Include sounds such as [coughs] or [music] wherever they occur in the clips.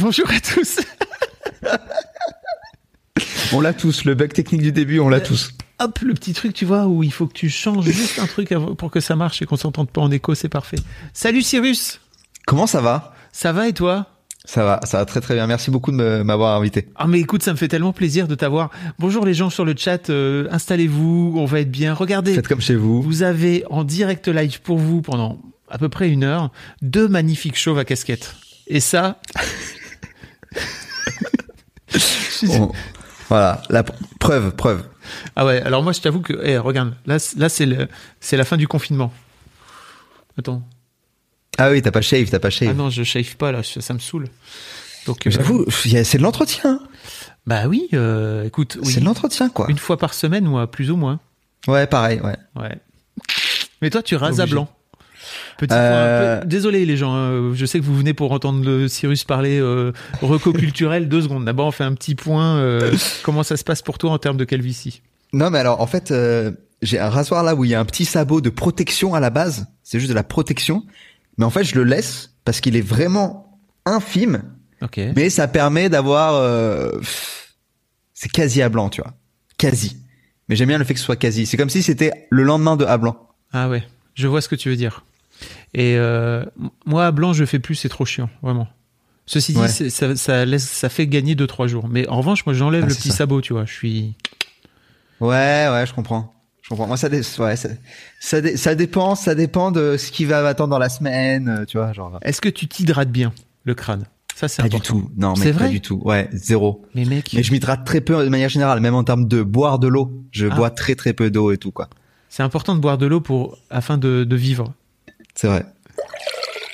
Bonjour à tous. On l'a tous, le bug technique du début, on l'a tous. Hop, le petit truc, tu vois, où il faut que tu changes juste un truc pour que ça marche et qu'on s'entende pas en écho, c'est parfait. Salut Cyrus. Comment ça va? Ça va et toi? Ça va, ça va très très bien. Merci beaucoup de m'avoir invité. Ah mais écoute, ça me fait tellement plaisir de t'avoir. Bonjour les gens sur le chat, euh, installez-vous, on va être bien. Regardez, Faites comme chez vous. vous avez en direct live pour vous pendant à peu près une heure deux magnifiques chauves à casquette. Et ça, [laughs] On- Voilà, la pr- preuve, preuve. ah ouais. Alors moi, je t'avoue que, eh, regarde, là, là c'est le, c'est la fin du confinement. Attends. Ah oui, t'as pas shave, t'as pas shave. Ah non, je shave pas là, ça, me saoule. Donc, euh, J'avoue, c'est de l'entretien. bah oui, euh, écoute, oui. C'est de l'entretien, quoi. une fois par semaine, moi, plus ou moins. Ouais, pareil, ouais. Ouais. Mais toi, tu rases à blanc. Petit Euh, point. Peu- Désolé les gens, hein, je sais que vous venez pour entendre le Cyrus parler euh, culturel. [laughs] Deux secondes. D'abord, on fait un petit point. euh, [laughs] comment ça se passe pour toi en termes de calvitie? Non, mais alors, en fait, euh, j'ai un rasoir là où il y a un petit sabot de protection à la base. C'est juste de la protection. Mais en fait, je le laisse parce qu'il est vraiment infime. Ok. Mais ça permet d'avoir... euh, c'est quasi à blanc, tu vois. Quasi. Mais j'aime bien le fait que ce soit quasi. C'est comme si c'était le lendemain de à blanc. Ah ouais, je vois ce que tu veux dire. Et euh, moi, à blanc, je fais plus, c'est trop chiant, vraiment. Ceci dit, Ouais. ça, ça laisse, ça fait gagner 2-3 jours. Mais en revanche, moi, j'enlève Ah, le petit ça. sabot, tu vois. Je suis. Ouais, ouais, je comprends. Je comprends. Moi, ça, dé- ouais, ça, ça, dé- ça dépend, ça dépend de ce qui va m'attendre dans la semaine, euh, tu vois, genre. Est-ce que tu t'hydrates bien le crâne? Ça, c'est Pas du tout. Non, mais pas vrai? du tout. Ouais, zéro. Mais mec, Mais je m'hydrate très peu de manière générale, même en termes de boire de l'eau. Je Ah. bois très très peu d'eau et tout, quoi. c'est important de boire de l'eau pour afin de, de vivre. C'est vrai.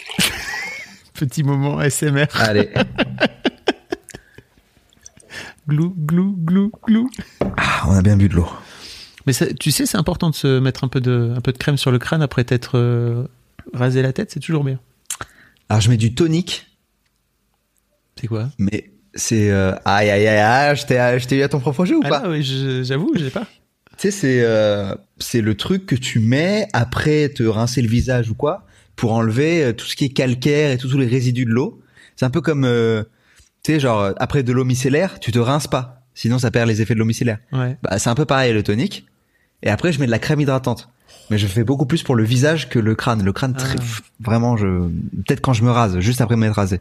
[laughs] Petit moment SMR. Allez. [laughs] Glou, glou, glou, glou. Ah, on a bien bu de l'eau. Mais ça- tu sais, c'est important de se mettre un peu de, un peu de crème sur le crâne après t'être euh, rasé la tête, c'est toujours bien. Alors, je mets du tonique, C'est quoi? Mais c'est, euh, aïe, aïe, aïe, aïe, je t'ai, je t'ai eu à ton propre jeu ou Ah pas? là, oui, je- j'avoue, j'ai pas. Tu sais, c'est, euh, c'est le truc que tu mets après te rincer le visage ou quoi, pour enlever euh, tout ce qui est calcaire et tous les résidus de l'eau. C'est un peu comme, euh, tu sais, genre, après de l'eau micellaire, tu te rinces pas. Sinon, ça perd les effets de l'eau micellaire. Ouais. Bah, c'est un peu pareil le tonique. Et après, je mets de la crème hydratante. Mais je fais beaucoup plus pour le visage que le crâne. Le crâne, Ah. vraiment, je, peut-être quand je me rase, juste après m'être rasé.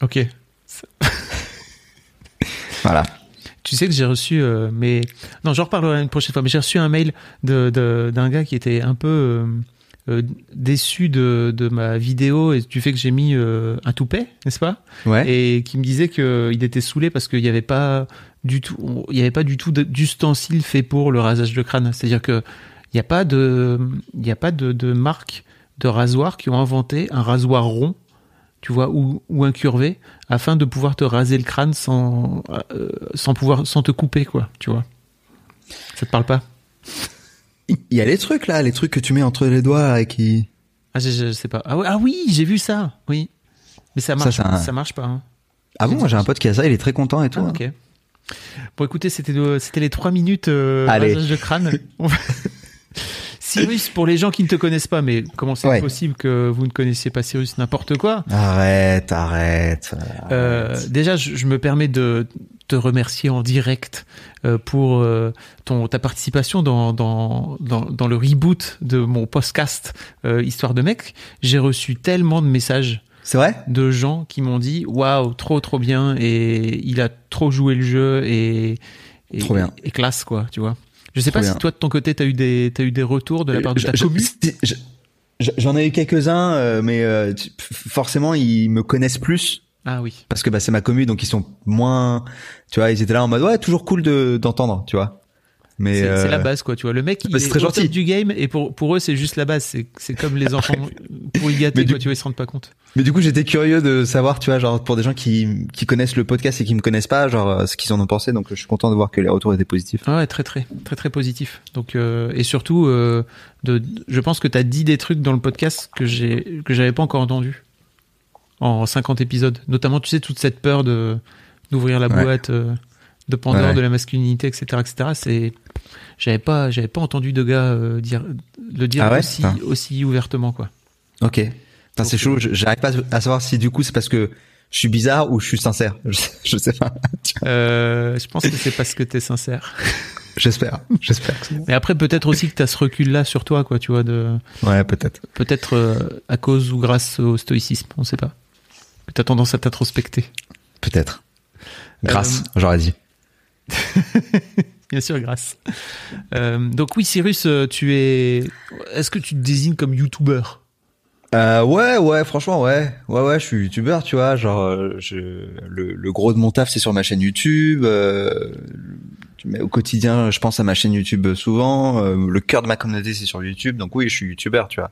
Ok. Voilà. Tu sais que j'ai reçu, euh, mais non, j'en reparlerai une prochaine fois. Mais j'ai reçu un mail de de- d'un gars qui était un peu euh, euh, déçu de, de ma vidéo et du fait que j'ai mis euh, un toupet, n'est-ce pas? Ouais. Et qui me disait que il était saoulé parce qu'il n'y avait pas du tout, il y avait pas du tout d'ustensile fait pour le rasage de crâne. C'est-à-dire que il n'y a pas de, il a pas de, de marque de rasoir qui ont inventé un rasoir rond, tu vois, ou, ou incurvé, afin de pouvoir te raser le crâne sans, euh, sans pouvoir, sans te couper, quoi, tu vois. Ça te parle pas? Il y a les trucs là, les trucs que tu mets entre les doigts et qui. ah, je, je sais pas. Ah, ouais, ah oui, j'ai vu ça. Oui, mais ça Ça, marche, un- ça marche pas. hein. Ah bon, moi j'ai un pote qui a ça, il est très content et tout. Ah, hein. Bon, écoutez, c'était c'était les trois minutes euh, Allez. rasage de crâne. [laughs] [laughs] Cyrus, pour les gens qui ne te connaissent pas, mais comment c'est Ouais. possible que vous ne connaissiez pas Cyrus n'importe quoi? Arrête, arrête. Euh, Déjà, je, je me permets de te remercier en direct euh, pour euh, ton ta participation dans, dans, dans, dans le reboot de mon podcast euh, Histoire de mec. J'ai reçu tellement de messages C'est vrai? de gens qui m'ont dit waouh trop trop bien et il a trop joué le jeu et et, Trop bien. et classe quoi tu vois je sais pas si toi de ton côté t'as eu des t'as eu des retours de la part de ta Je- je- commu si- je- je- J'en ai eu quelques-uns, euh, mais euh, forcément ils me connaissent plus ah oui parce que bah, c'est ma commu, donc ils sont moins. Tu vois, ils étaient là en mode ouais, toujours cool de d'entendre, tu vois. Mais c'est euh, c'est la base quoi tu vois le mec il bah, est, c'est très au gentil. du game et pour pour eux c'est juste la base c'est c'est comme les [laughs] enfants pour y gâter du- quoi tu vois ils se rendent pas compte Mais du coup, j'étais curieux de savoir, tu vois, genre pour des gens qui qui connaissent le podcast et qui me connaissent pas, genre euh, ce qu'ils en ont pensé. Donc je suis content de voir que les retours étaient positifs. Ah ouais très très très très positif donc euh, et surtout euh, de je pense que t'as dit des trucs dans le podcast que j'ai que j'avais pas encore entendu en 50 épisodes notamment tu sais toute cette peur de d'ouvrir la boîte euh, de Pandore Ouais, de la masculinité etc etc c'est j'avais pas j'avais pas entendu de gars euh, dire le dire Ah ouais aussi ouvertement quoi Ok. C'est chaud. je- J'arrive pas à savoir si du coup c'est parce que je suis bizarre ou je suis sincère. [laughs] Je, je sais pas. Euh, je pense que c'est parce que t'es sincère. [laughs] J'espère. J'espère. Mais après, peut-être aussi que t'as ce recul-là sur toi, quoi, tu vois, de Ouais, peut-être. peut-être euh, à cause ou grâce au stoïcisme, on sait pas. Que t'as tendance à t'introspecter. Peut-être. Grâce, j'aurais dit. [laughs] Bien sûr, grâce. Euh, donc oui, Cyrus, euh, tu es. Est-ce que tu te désignes comme youtubeur Euh, ouais, ouais, franchement, ouais, ouais, ouais, je suis youtubeur, tu vois, genre, euh, je, le, le gros de mon taf, c'est sur ma chaîne YouTube. Euh, mais au quotidien, je pense à ma chaîne YouTube souvent. Euh, le cœur de ma communauté, c'est sur YouTube, donc oui, je suis youtubeur, tu vois.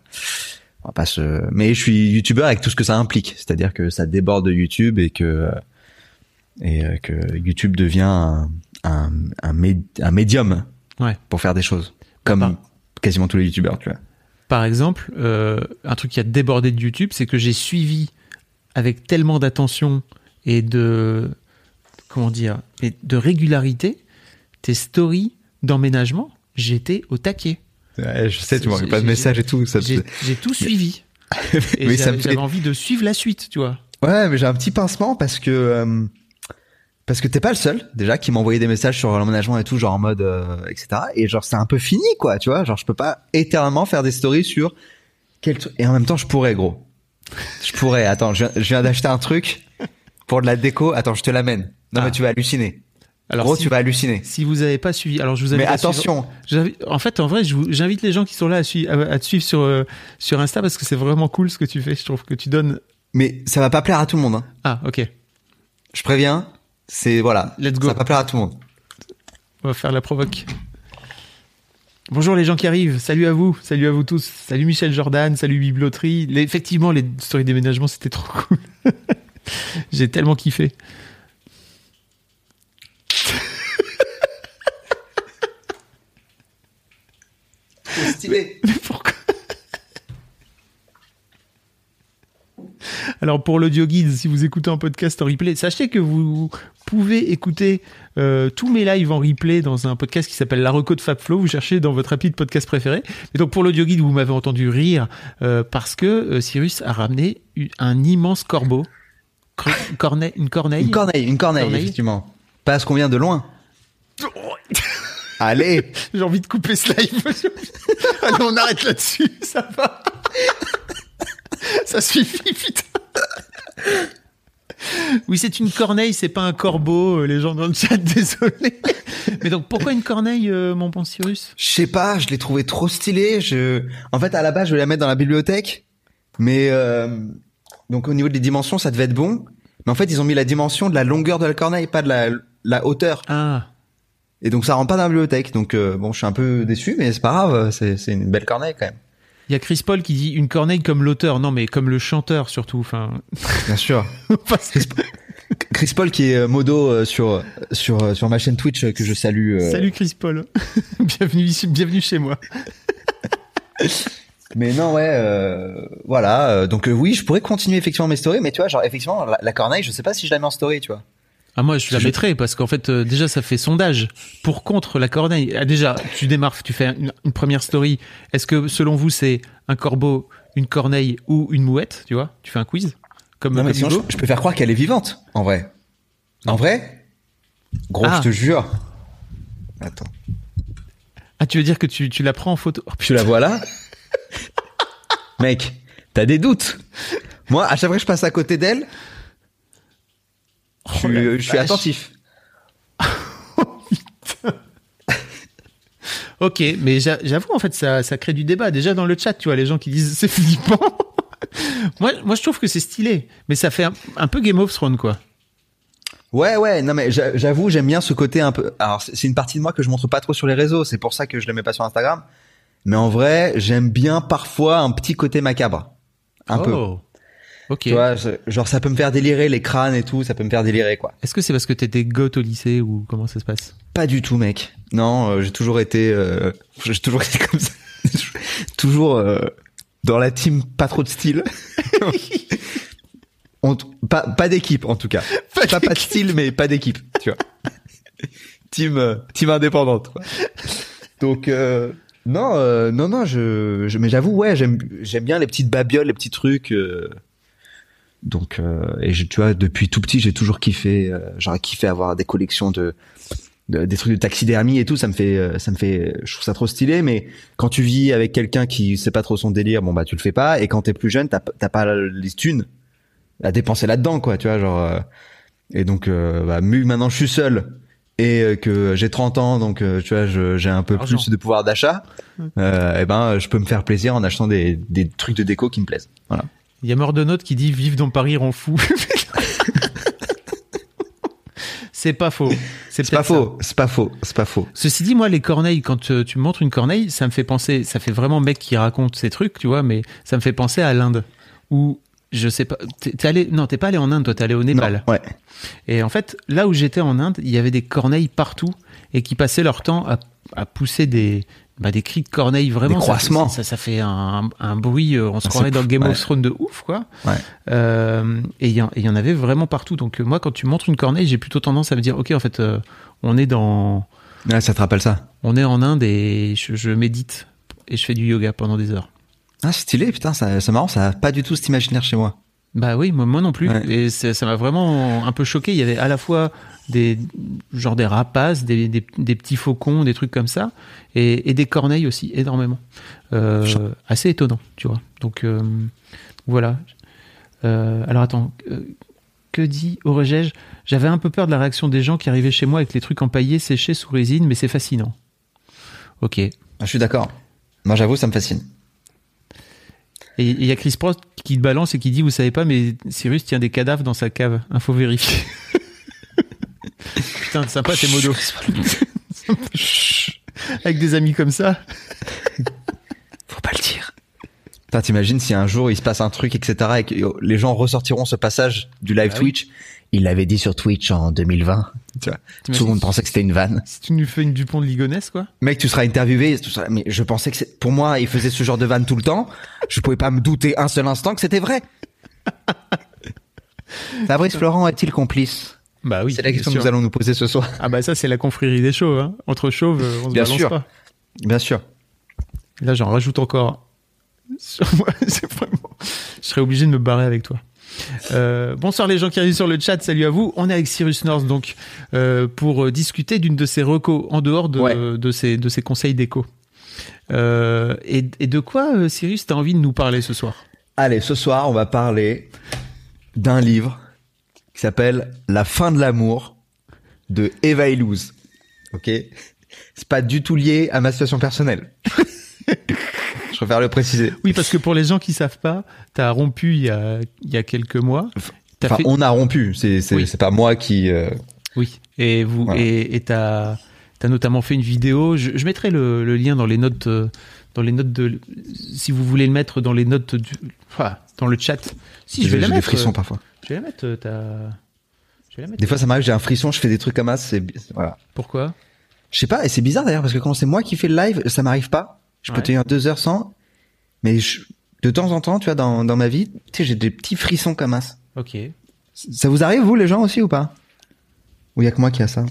On va pas se... Mais je suis youtubeur avec tout ce que ça implique, c'est-à-dire que ça déborde de YouTube et que et que YouTube devient un, un, mé- un médium Ouais. pour faire des choses, comme quasiment tous les youtubeurs, tu vois. Par exemple, euh, un truc qui a débordé de YouTube, c'est que j'ai suivi avec tellement d'attention et de comment dire, et de régularité tes stories d'emménagement. J'étais au taquet. Ouais, je sais, tu m'envoies pas de messages et tout. Ça J'ai tout suivi. [laughs] Mais j'avais fait- envie de suivre la suite, tu vois. Ouais, mais j'ai un petit pincement parce que euh, parce que t'es pas le seul déjà qui m'envoyait des messages sur l'emménagement et tout, genre en mode euh, etc. Et genre c'est un peu fini quoi, tu vois. Genre je peux pas éternellement faire des stories sur quel truc. Et en même temps je pourrais gros. Je pourrais. Attends, je viens, d'acheter un truc pour de la déco. Attends, je te l'amène. Non Ah. mais tu vas halluciner. Alors, gros, si, tu vas halluciner. si vous avez pas suivi, alors je vous invite Mais suivre- attention, En fait, en vrai, j'invite les gens qui sont là à, sui- à- à te suivre sur, euh, sur Insta parce que c'est vraiment cool ce que tu fais. Je trouve que tu donnes. mais ça va pas plaire à tout le monde. Hein. Ah, ok. Je préviens. C'est voilà. Let's go. Ça va pas plaire à tout le monde. On va faire la provoque. Bonjour les gens qui arrivent. Salut à vous. Salut à vous tous. Salut Michel Jordan. Salut Biblioterie. Les- effectivement, les stories déménagement, c'était trop cool. [laughs] J'ai tellement kiffé. Stylé. Mais pourquoi Alors pour l'audio guide, si vous écoutez un podcast en replay, sachez que vous pouvez écouter euh, tous mes lives en replay dans un podcast qui s'appelle La Reco de Fabflow. Vous cherchez dans votre appli de podcast préféré. Et donc pour l'audio guide, vous m'avez entendu rire euh, parce que euh, Cyrus a ramené un immense corbeau, corneille, une corneille. Une corneille, une corneille, Corneille. effectivement. Parce qu'on vient de loin. [laughs] Allez. J'ai envie de couper ce live. [laughs] Allez, on arrête là-dessus, ça va. [laughs] [laughs] ça suffit, putain. Oui, c'est une corneille, c'est pas un corbeau, euh, les gens dans le chat, [laughs] désolé. Mais donc, pourquoi une corneille, euh, mon bon Cyrus? Je sais pas, je l'ai trouvé trop stylé. Je, en fait, à la base, je voulais la mettre dans la bibliothèque, mais euh, donc au niveau des dimensions, ça devait être bon. Mais en fait, ils ont mis la dimension de la longueur de la corneille, pas de la, la hauteur. Ah, Et donc, ça rentre pas dans la bibliothèque. Donc, euh, bon, je suis un peu déçu, mais c'est pas grave. C'est, c'est une belle corneille quand même. Il y a Chris Paul qui dit une corneille comme l'auteur. Non, mais comme le chanteur surtout. Enfin, Bien sûr. [laughs] Chris Paul qui est euh, modo euh, sur sur euh, sur ma chaîne Twitch que je salue. euh, Salut Chris Paul. [laughs] bienvenue, ici- bienvenue chez moi. [laughs] Mais non, ouais, euh, voilà. donc euh, oui, je pourrais continuer effectivement mes stories, mais tu vois, genre effectivement, la, la corneille, je sais pas si je la mets en story, tu vois. Ah moi je la mettrais parce qu'en fait euh, déjà ça fait sondage pour contre la corneille. Ah, déjà tu démarres, tu fais une, une première story. Est-ce que selon vous c'est un corbeau, une corneille ou une mouette Tu vois? Tu fais un quiz comme, Non, mais comme sinon, je, peux faire croire qu'elle est vivante, en vrai. En vrai? Gros, Ah. je te jure. Attends. Ah tu veux dire que tu, tu la prends en photo? Oh, Tu la vois là? [laughs] Mec, t'as des doutes. Moi, à chaque fois que je passe à côté d'elle, je, Oh je suis attentif. [laughs] Ok, mais j'a- j'avoue en fait ça, ça crée du débat. Déjà dans le chat, tu vois les gens qui disent [laughs] c'est flippant. moi, moi je trouve que c'est stylé, mais ça fait un, un peu Game of Thrones quoi. Ouais, ouais, non mais j'a- j'avoue, j'aime bien ce côté un peu. Alors, c'est une partie de moi que je montre pas trop sur les réseaux, c'est pour ça que je le mets pas sur Instagram. Mais en vrai, j'aime bien parfois un petit côté macabre. Un peu. Ok. Tu vois, genre ça peut me faire délirer les crânes et tout, ça peut me faire délirer quoi. Est-ce que c'est parce que t'étais goth au lycée ou comment ça se passe? Pas du tout, mec. Non, euh, j'ai toujours été, euh, [laughs] j'ai toujours été comme ça, [laughs] toujours euh, dans la team pas trop de style. [laughs] On- pas pas d'équipe en tout cas. Pas Pas, pas de style, mais pas d'équipe, tu vois. team euh, team indépendante. Quoi. Donc euh, non euh, non non je, je mais j'avoue ouais j'aime j'aime bien les petites babioles les petits trucs. euh, donc euh, et je, tu vois depuis tout petit j'ai toujours kiffé euh, j'aurais kiffé avoir des collections de, de- des trucs de taxidermie et tout. Ça me fait euh, ça me fait je trouve ça trop stylé. Mais quand tu vis avec quelqu'un qui sait pas trop son délire bon bah tu le fais pas. Et quand t'es plus jeune t'as pas les thunes à dépenser là dedans quoi tu vois genre euh, et donc euh, bah, maintenant je suis seul. Et euh, que j'ai 30 ans donc tu vois j'ai un peu Argent. plus de pouvoir d'achat. Euh, et ben je peux me faire plaisir en achetant des, des trucs de déco qui me plaisent. Voilà Il y a Mordenote qui dit Vive dans Paris rend fou. [laughs] c'est pas faux. C'est pas faux, c'est pas faux, c'est pas faux. Ceci dit, moi, les corneilles, quand euh, tu me montres une corneille, ça me fait penser, ça fait vraiment mec qui raconte ces trucs, tu vois, mais ça me fait penser à l'Inde. Où, je sais pas, t'es t'es allé, non, t'es pas allé en Inde, toi, t'es allé au Népal. Non, ouais. Et en fait, là où j'étais en Inde, il y avait des corneilles partout et qui passaient leur temps à, à pousser des, bah, des cris de corneilles vraiment. Des ça- croissements. Ça, ça, fait un, un bruit, euh, on se Ah, croirait dans Game ouais. of Thrones de ouf, quoi. Ouais. Euh, et il y, y en avait vraiment partout. Donc, euh, moi, quand tu montres une corneille, j'ai plutôt tendance à me dire, ok, en fait, euh, on est dans, Ouais, ça te rappelle ça? on est en Inde et je, je médite et je fais du yoga pendant des heures. Ah, stylé, putain, ça- c'est marrant, ça a pas du tout cet imaginaire chez moi. Bah oui, moi, moi non plus. Ouais. Et ça m'a vraiment un peu choqué. Il y avait à la fois des genre des rapaces, des, des, des petits faucons, des trucs comme ça, et, et des corneilles aussi, énormément. Euh, assez étonnant, tu vois. Donc euh, voilà. Euh, alors attends, que dit Aurégège? J'avais un peu peur de la réaction des gens qui arrivaient chez moi avec les trucs empaillés, séchés sous résine, mais c'est fascinant. Ok. Ah, je suis d'accord. Moi, j'avoue, ça me fascine. Il y a Chris Prost qui te balance et qui dit, vous savez pas, mais Cyrus tient des cadavres dans sa cave. Info vérifiée. [laughs] Putain, sympa tes modos. [laughs] Avec des amis comme ça. [laughs] Faut pas le dire. Putain, t'imagines si un jour il se passe un truc, etc., et que les gens ressortiront ce passage du live Ah oui. Il l'avait dit sur Twitch en 2020. Tu vois. Tout le monde pensait que c'était une vanne. Si tu nous fais une Dupont de Ligonnès, quoi. Mec, tu seras interviewé, tout ça, mais je pensais que pour moi, il faisait ce genre de vanne tout le temps. Je pouvais pas me douter un seul instant que c'était vrai. [laughs] Fabrice Florent est-il complice? Bah oui. C'est la question que nous allons nous poser ce soir. Ah bah ça, c'est la confrérie des chauves. Hein. Entre chauves, euh, on se Bien balance sûr. pas. Bien sûr. Là, j'en rajoute encore. [laughs] Sur moi, c'est vraiment... Je serais obligé de me barrer avec toi. Euh, bonsoir les gens qui arrivent sur le chat, salut à vous. On est avec Cyrus North donc euh, pour euh, discuter d'une de ses recos en dehors de, Ouais. de, ses, de ses conseils d'écho. Euh, et, et de quoi, Cyrus, t'as envie de nous parler ce soir? Allez, ce soir, on va parler d'un livre qui s'appelle La fin de l'amour de Eva Illouz. Ok? C'est pas du tout lié à ma situation personnelle. [laughs] Préfère le préciser. Oui, parce que pour les gens qui savent pas, t'as rompu il y a, il y a quelques mois. Enfin, fait... on a rompu. C'est c'est Oui. pas moi qui. euh, Oui, et vous Voilà. et t'as as notamment fait une vidéo. Je, je mettrai le, le lien dans les notes euh, dans les notes de si vous voulez le mettre dans les notes du dans le chat. Si je vais j'ai la des mettre. frissons euh, parfois. Je vais la mettre. t'as- Je vais la mettre. Des fois, ça m'arrive, j'ai un frisson, je fais des trucs comme ça. C'est voilà. Pourquoi? Je sais pas, et c'est bizarre d'ailleurs parce que quand c'est moi qui fais le live, ça m'arrive pas. Je peux tenir deux heures sans, mais je- de temps en temps, tu vois, dans, dans ma vie, tu sais, j'ai des petits frissons comme ça. Ok. Ça vous arrive, vous, les gens aussi, ou pas? Ou y a que moi qui a ça?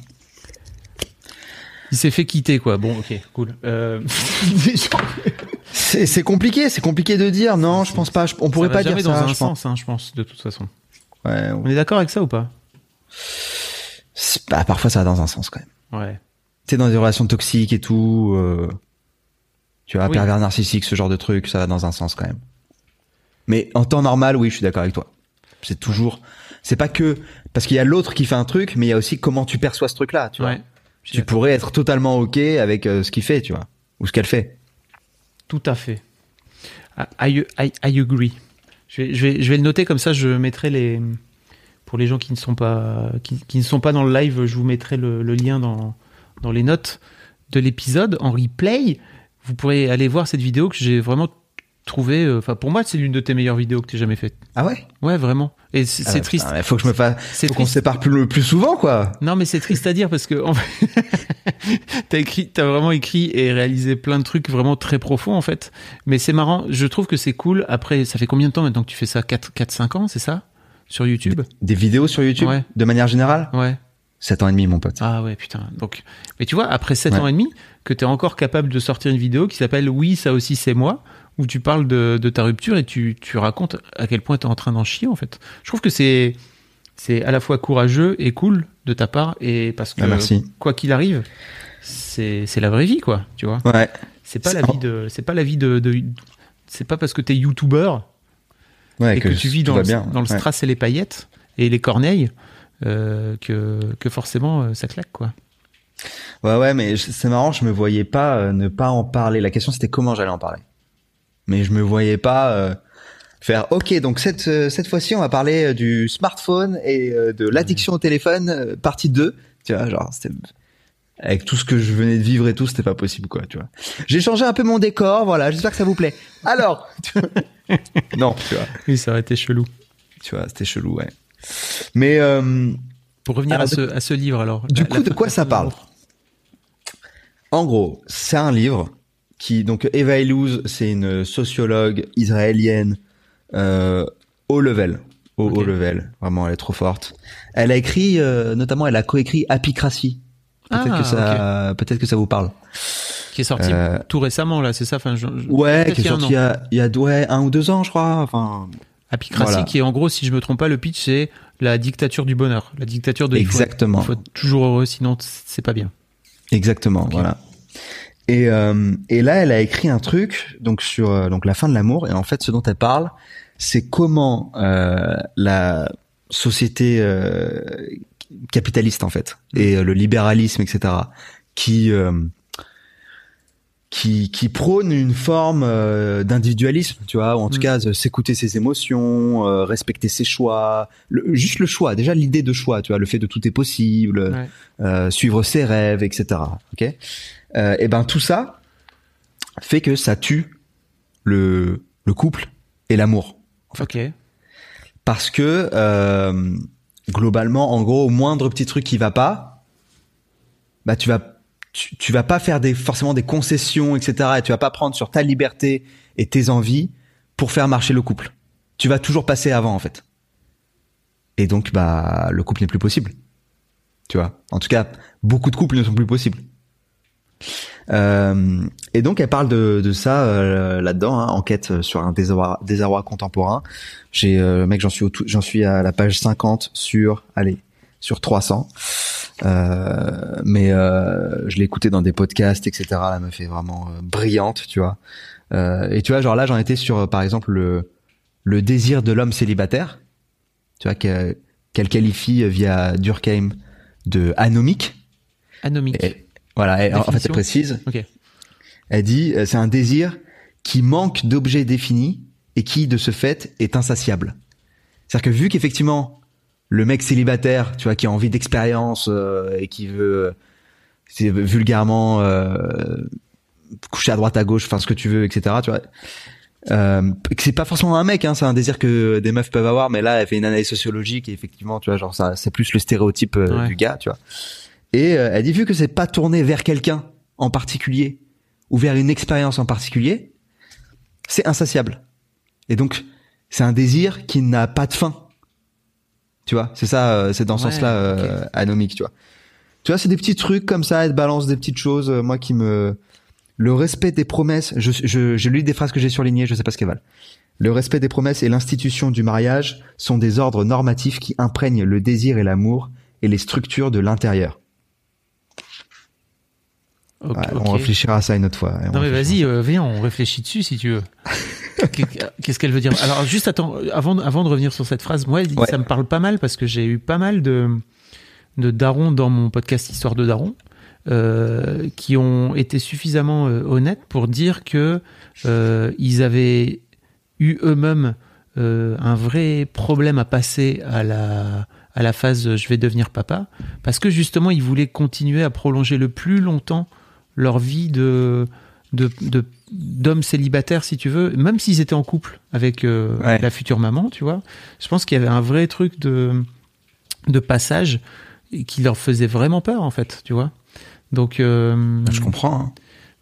Il s'est fait quitter quoi. Bon, ok, cool. Euh... [laughs] C'est compliqué, c'est compliqué de dire. Non, je pense pas. je- on pourrait ça va pas dire jamais ça. dans un je pense. sens, hein, je pense, de toute façon. Ouais, On est d'accord avec ça ou pas? Pas- parfois, ça va dans un sens quand même. Ouais. Tu sais, dans des relations toxiques et tout, euh, tu vois, Oui. pervers narcissique, ce genre de truc, ça va dans un sens quand même. Mais en temps normal, oui, je suis d'accord avec toi. C'est toujours, c'est pas que parce qu'il y a l'autre qui fait un truc, mais il y a aussi comment tu perçois ce truc-là. Tu vois, Ouais. Tu pourrais être totalement ok avec euh, ce qu'il fait, tu vois, ou ce qu'elle fait. Tout à fait. I, I, I agree. Je vais, je, vais, je vais le noter comme ça, je mettrai les. Pour les gens qui ne sont pas, qui, qui ne sont pas dans le live, je vous mettrai le, le lien dans, dans les notes de l'épisode en replay. Vous pourrez aller voir cette vidéo que j'ai vraiment trouvé. euh, Enfin, pour moi, c'est l'une de tes meilleures vidéos que tu jamais faites. Ah ouais? Ouais, vraiment. Et c'est Ah, c'est triste. Il faut que je me fasse, faut qu'on se sépare plus, plus souvent, quoi. Non, mais c'est triste à dire parce que en fait, [laughs] t'as écrit, t'as vraiment écrit et réalisé plein de trucs vraiment très profonds en fait. Mais c'est marrant, je trouve que c'est cool. Après, ça fait combien de temps maintenant que tu fais ça? 4, 4 5 ans, c'est ça? Sur YouTube? Des vidéos sur YouTube, Ouais. de manière générale? Ouais. 7 ans et demi, mon pote. Ah ouais, putain. Donc, mais tu vois, après 7 Ouais. ans et demi, que tu es encore capable de sortir une vidéo qui s'appelle Oui, ça aussi c'est moi, où tu parles de, de ta rupture et tu, tu racontes à quel point tu es en train d'en chier en fait. Je trouve que c'est c'est à la fois courageux et cool de ta part et parce que Ah, merci. quoi qu'il arrive, c'est c'est la vraie vie quoi, tu vois. Ouais. C'est pas la vie de c'est pas la vie de, de- c'est pas parce que tu es youtubeur Ouais, et que, tu vis dans, le, bien. dans le Ouais. strass et les paillettes et les corneilles que, que forcément euh, ça claque quoi. Ouais, ouais, mais c'est marrant, je me voyais pas euh, ne pas en parler. La question c'était comment j'allais en parler. Mais je me voyais pas euh, faire. Ok, donc cette euh, cette fois-ci, on va parler euh, du smartphone et euh, de l'addiction au téléphone, euh, partie 2. Tu vois, genre c'était avec tout ce que je venais de vivre et tout, c'était pas possible, quoi. Tu vois. J'ai changé un peu mon décor, voilà. J'espère que ça vous plaît. Alors, [laughs] tu non, tu vois, Oui, ça aurait été chelou. tu vois, c'était chelou, ouais. Mais euh, Pour revenir Alors, à, ce, à ce livre alors. Du La- coup, la de quoi ça parle. En gros, c'est un livre qui donc Eva Illouz, c'est une sociologue israélienne euh, haut level, au haut level. Vraiment, elle est trop forte. Elle a écrit, euh, notamment, elle a coécrit Apicratie. Peut-être Ah, que ça, peut-être que ça vous parle. Qui est sorti Euh, tout récemment là, c'est ça. Enfin, je- je- Ouais, qui est sorti il y a, il y a ouais, un ou deux ans, je crois. Enfin, Apicratie, Voilà. qui est en gros, si je me trompe pas, le pitch c'est la dictature du bonheur, la dictature de il faut- Exactement. Il faut, être toujours heureux, sinon c'est pas bien. Exactement, voilà. Et, euh, et là, elle a écrit un truc donc sur euh, donc la fin de l'amour. Et en fait, ce dont elle parle, c'est comment euh, la société euh, capitaliste en fait et euh, le libéralisme, etc., qui euh, qui, qui prône une forme euh, d'individualisme, tu vois, ou en tout Mm. cas s'écouter ses émotions, euh, respecter ses choix, le- juste le choix, déjà l'idée de choix, tu vois, le fait de tout est possible, Ouais. euh, suivre ses rêves, etc. Ok? Euh, Et ben tout ça fait que ça tue le le couple et l'amour Ok. parce que euh, globalement, en gros, au moindre petit truc qui va pas, bah tu vas tu, tu vas pas faire des forcément des concessions, etc. Et tu vas pas prendre sur ta liberté et tes envies pour faire marcher le couple. Tu vas toujours passer avant en fait. Et donc bah le couple n'est plus possible. Tu vois? En tout cas, beaucoup de couples ne sont plus possibles. Euh, et donc elle parle de, ça euh, là-dedans, hein, enquête sur un désarroi, contemporain. J'ai euh, mec, j'en suis j'en suis à la page 50 sur allez sur 300. Euh, mais euh, je l'ai écouté dans des podcasts, etc. La meuf est vraiment euh, brillante, tu vois. Euh, et tu vois, genre là, j'en étais sur, euh, par exemple, le le désir de l'homme célibataire, tu vois, que- qu'elle qualifie via Durkheim de anomique. Anomique. Et, voilà, et en- fait, elle précise. Ok. Elle dit, c'est un désir qui manque d'objets définis et qui, de ce fait, est insatiable. C'est-à-dire que vu qu'effectivement, le mec célibataire, tu vois, qui a envie d'expérience euh, et qui veut, euh, c'est vulgairement euh, coucher à droite à gauche, enfin ce que tu veux, etc. Tu vois. Euh, c'est pas forcément un mec, hein, c'est un désir que des meufs peuvent avoir, mais là, elle fait une analyse sociologique et effectivement, tu vois, genre ça, c'est plus le stéréotype euh, Ouais. du gars, tu vois. Et euh, elle dit vu que c'est pas tourné vers quelqu'un en particulier ou vers une expérience en particulier, c'est insatiable. Et donc, c'est un désir qui n'a pas de fin. Tu vois, c'est ça, euh, c'est dans ce Ouais, sens-là euh, anomique, tu vois. Tu vois, c'est des petits trucs comme ça, te balance des petites choses, euh, moi qui me... Le respect des promesses, je, je, je lis des phrases que j'ai surlignées, je sais pas ce qu'elles valent. Le respect des promesses et l'institution du mariage sont des ordres normatifs qui imprègnent le désir et l'amour et les structures de l'intérieur. Ok, Ouais, ok. On réfléchira à ça une autre fois. Non mais vas-y, euh, viens, on réfléchit dessus si tu veux. [laughs] Qu'est-ce qu'elle veut dire? Alors juste attends, avant, avant de revenir sur cette phrase, moi Ouais. ça me parle pas mal parce que j'ai eu pas mal de, de darons dans mon podcast Histoire de darons euh, qui ont été suffisamment euh, honnêtes pour dire que euh, ils avaient eu eux-mêmes euh, un vrai problème à passer à la à la phase je vais devenir papa parce que justement ils voulaient continuer à prolonger le plus longtemps leur vie de de d'hommes célibataires si tu veux même s'ils étaient en couple avec euh, Ouais. la future maman tu vois je pense qu'il y avait un vrai truc de de passage qui leur faisait vraiment peur en fait tu vois donc euh, Je comprends. hein.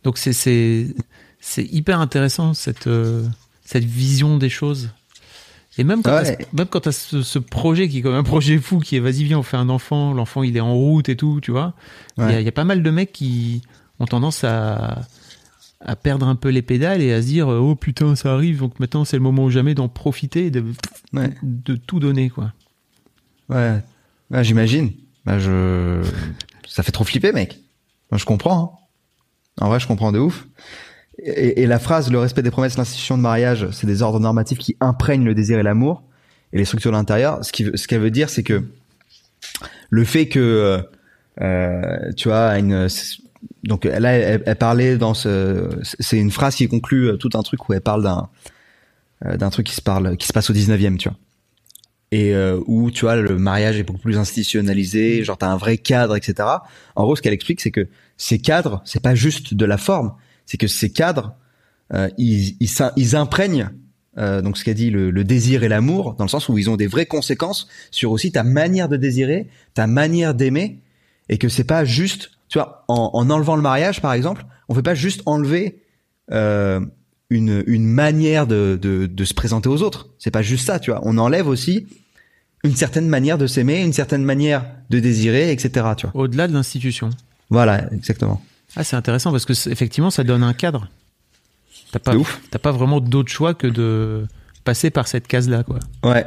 donc c'est c'est c'est hyper intéressant cette euh, cette vision des choses Et même quand Ouais. t'as, même quand t'as ce, ce projet qui est comme un projet fou, qui est vas-y viens on fait un enfant, l'enfant il est en route et tout, tu vois. Ouais. il y a pas mal de mecs qui ont tendance à à perdre un peu les pédales et à se dire oh putain ça arrive donc maintenant c'est le moment ou jamais d'en profiter et de Ouais. de tout donner quoi. Ouais, ouais j'imagine. Bah, je... Ça fait trop flipper, mec. Moi, je comprends. hein. En vrai, je comprends de ouf. Et, et la phrase, le respect des promesses, l'institution de mariage, c'est des ordres normatifs qui imprègnent le désir et l'amour et les structures de l'intérieur. Ce qui, ce qu'elle veut dire, c'est que le fait que, euh, tu vois, une, donc là, elle, elle parlait dans ce, c'est une phrase qui conclut tout un truc où elle parle d'un, euh, d'un truc qui se parle, qui se passe au 19e, tu vois et euh, où tu vois le mariage est beaucoup plus institutionnalisé, genre t'as un vrai cadre, etc. En gros, ce qu'elle explique, c'est que ces cadres, c'est pas juste de la forme, c'est que ces cadres, euh, ils, ils, ils imprègnent euh, donc ce qu'a dit le, le désir et l'amour, dans le sens où ils ont des vraies conséquences sur aussi ta manière de désirer, ta manière d'aimer, et que c'est pas juste, tu vois, en, en enlevant le mariage par exemple, on fait pas juste enlever euh, une, une manière de, de, de se présenter aux autres. C'est pas juste ça, tu vois. On enlève aussi une certaine manière de s'aimer, une certaine manière de désirer, etc. Tu vois. Au-delà de l'institution. Voilà, exactement. Ah c'est intéressant parce que effectivement ça donne un cadre. T'as pas ouf. t'as pas vraiment d'autre choix que de passer par cette case là quoi. Ouais,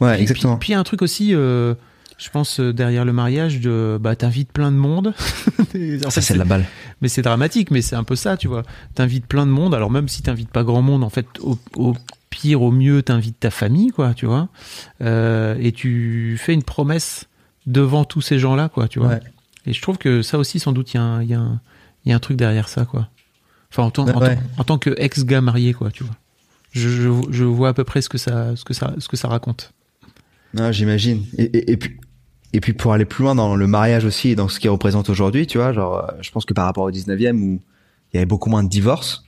ouais, Puis- exactement. Puis, puis il y a un truc aussi, euh, je pense euh, derrière le mariage, de bah t'invites plein de monde. [laughs] Ça, fait, c'est de la balle. Mais c'est dramatique, mais c'est un peu ça, tu vois. T'invites plein de monde, alors même si t'invites pas grand monde, en fait, au, au pire, au mieux, t'invites ta famille, quoi, tu vois. Euh, et tu fais une promesse devant tous ces gens-là, quoi, tu vois. Ouais. Et je trouve que ça aussi, sans doute, il y, a un- il y, a un- il y a un truc derrière ça, quoi. Enfin, en tant, Ouais, en, ouais. tant- en tant que ex-gars marié, quoi, tu vois. Je, je, je vois à peu près ce que ça, ce que ça, ce que ça raconte. Non, j'imagine. Et, et, et puis, et puis pour aller plus loin dans le mariage aussi et dans ce qu'il représente aujourd'hui, tu vois, genre, euh, je pense que par rapport au 19e où il y avait beaucoup moins de divorces,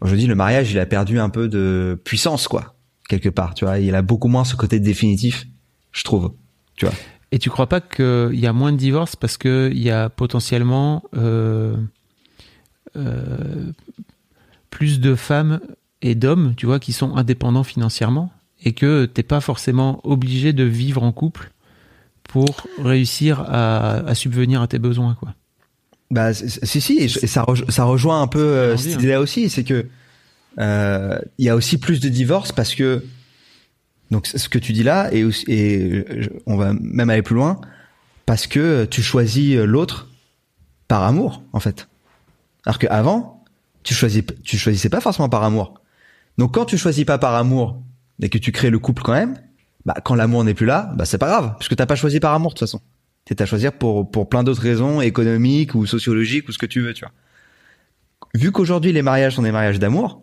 aujourd'hui le mariage il a perdu un peu de puissance, quoi, quelque part, tu vois. Il a beaucoup moins ce côté définitif, je trouve. Tu vois. Et tu crois pas qu'il y a moins de divorces parce qu'il y a potentiellement euh, euh, plus de femmes et d'hommes, tu vois, qui sont indépendants financièrement et que t'es pas forcément obligé de vivre en couple pour réussir à, à subvenir à tes besoins, quoi. Bah si si, et ça, ça rejoint un peu euh, cette hein. idée-là aussi, c'est que euh, il y a aussi plus de divorces parce que donc ce que tu dis là et, aussi, et on va même aller plus loin parce que tu choisis l'autre par amour en fait. Alors que avant tu choisis tu choisissais pas forcément par amour. Donc quand tu choisis pas par amour et que tu crées le couple quand même, bah quand l'amour n'est plus là, bah c'est pas grave parce que t'as pas choisi par amour de toute façon. C'est à choisir pour pour plein d'autres raisons économiques ou sociologiques ou ce que tu veux, tu vois. Vu qu'aujourd'hui les mariages sont des mariages d'amour,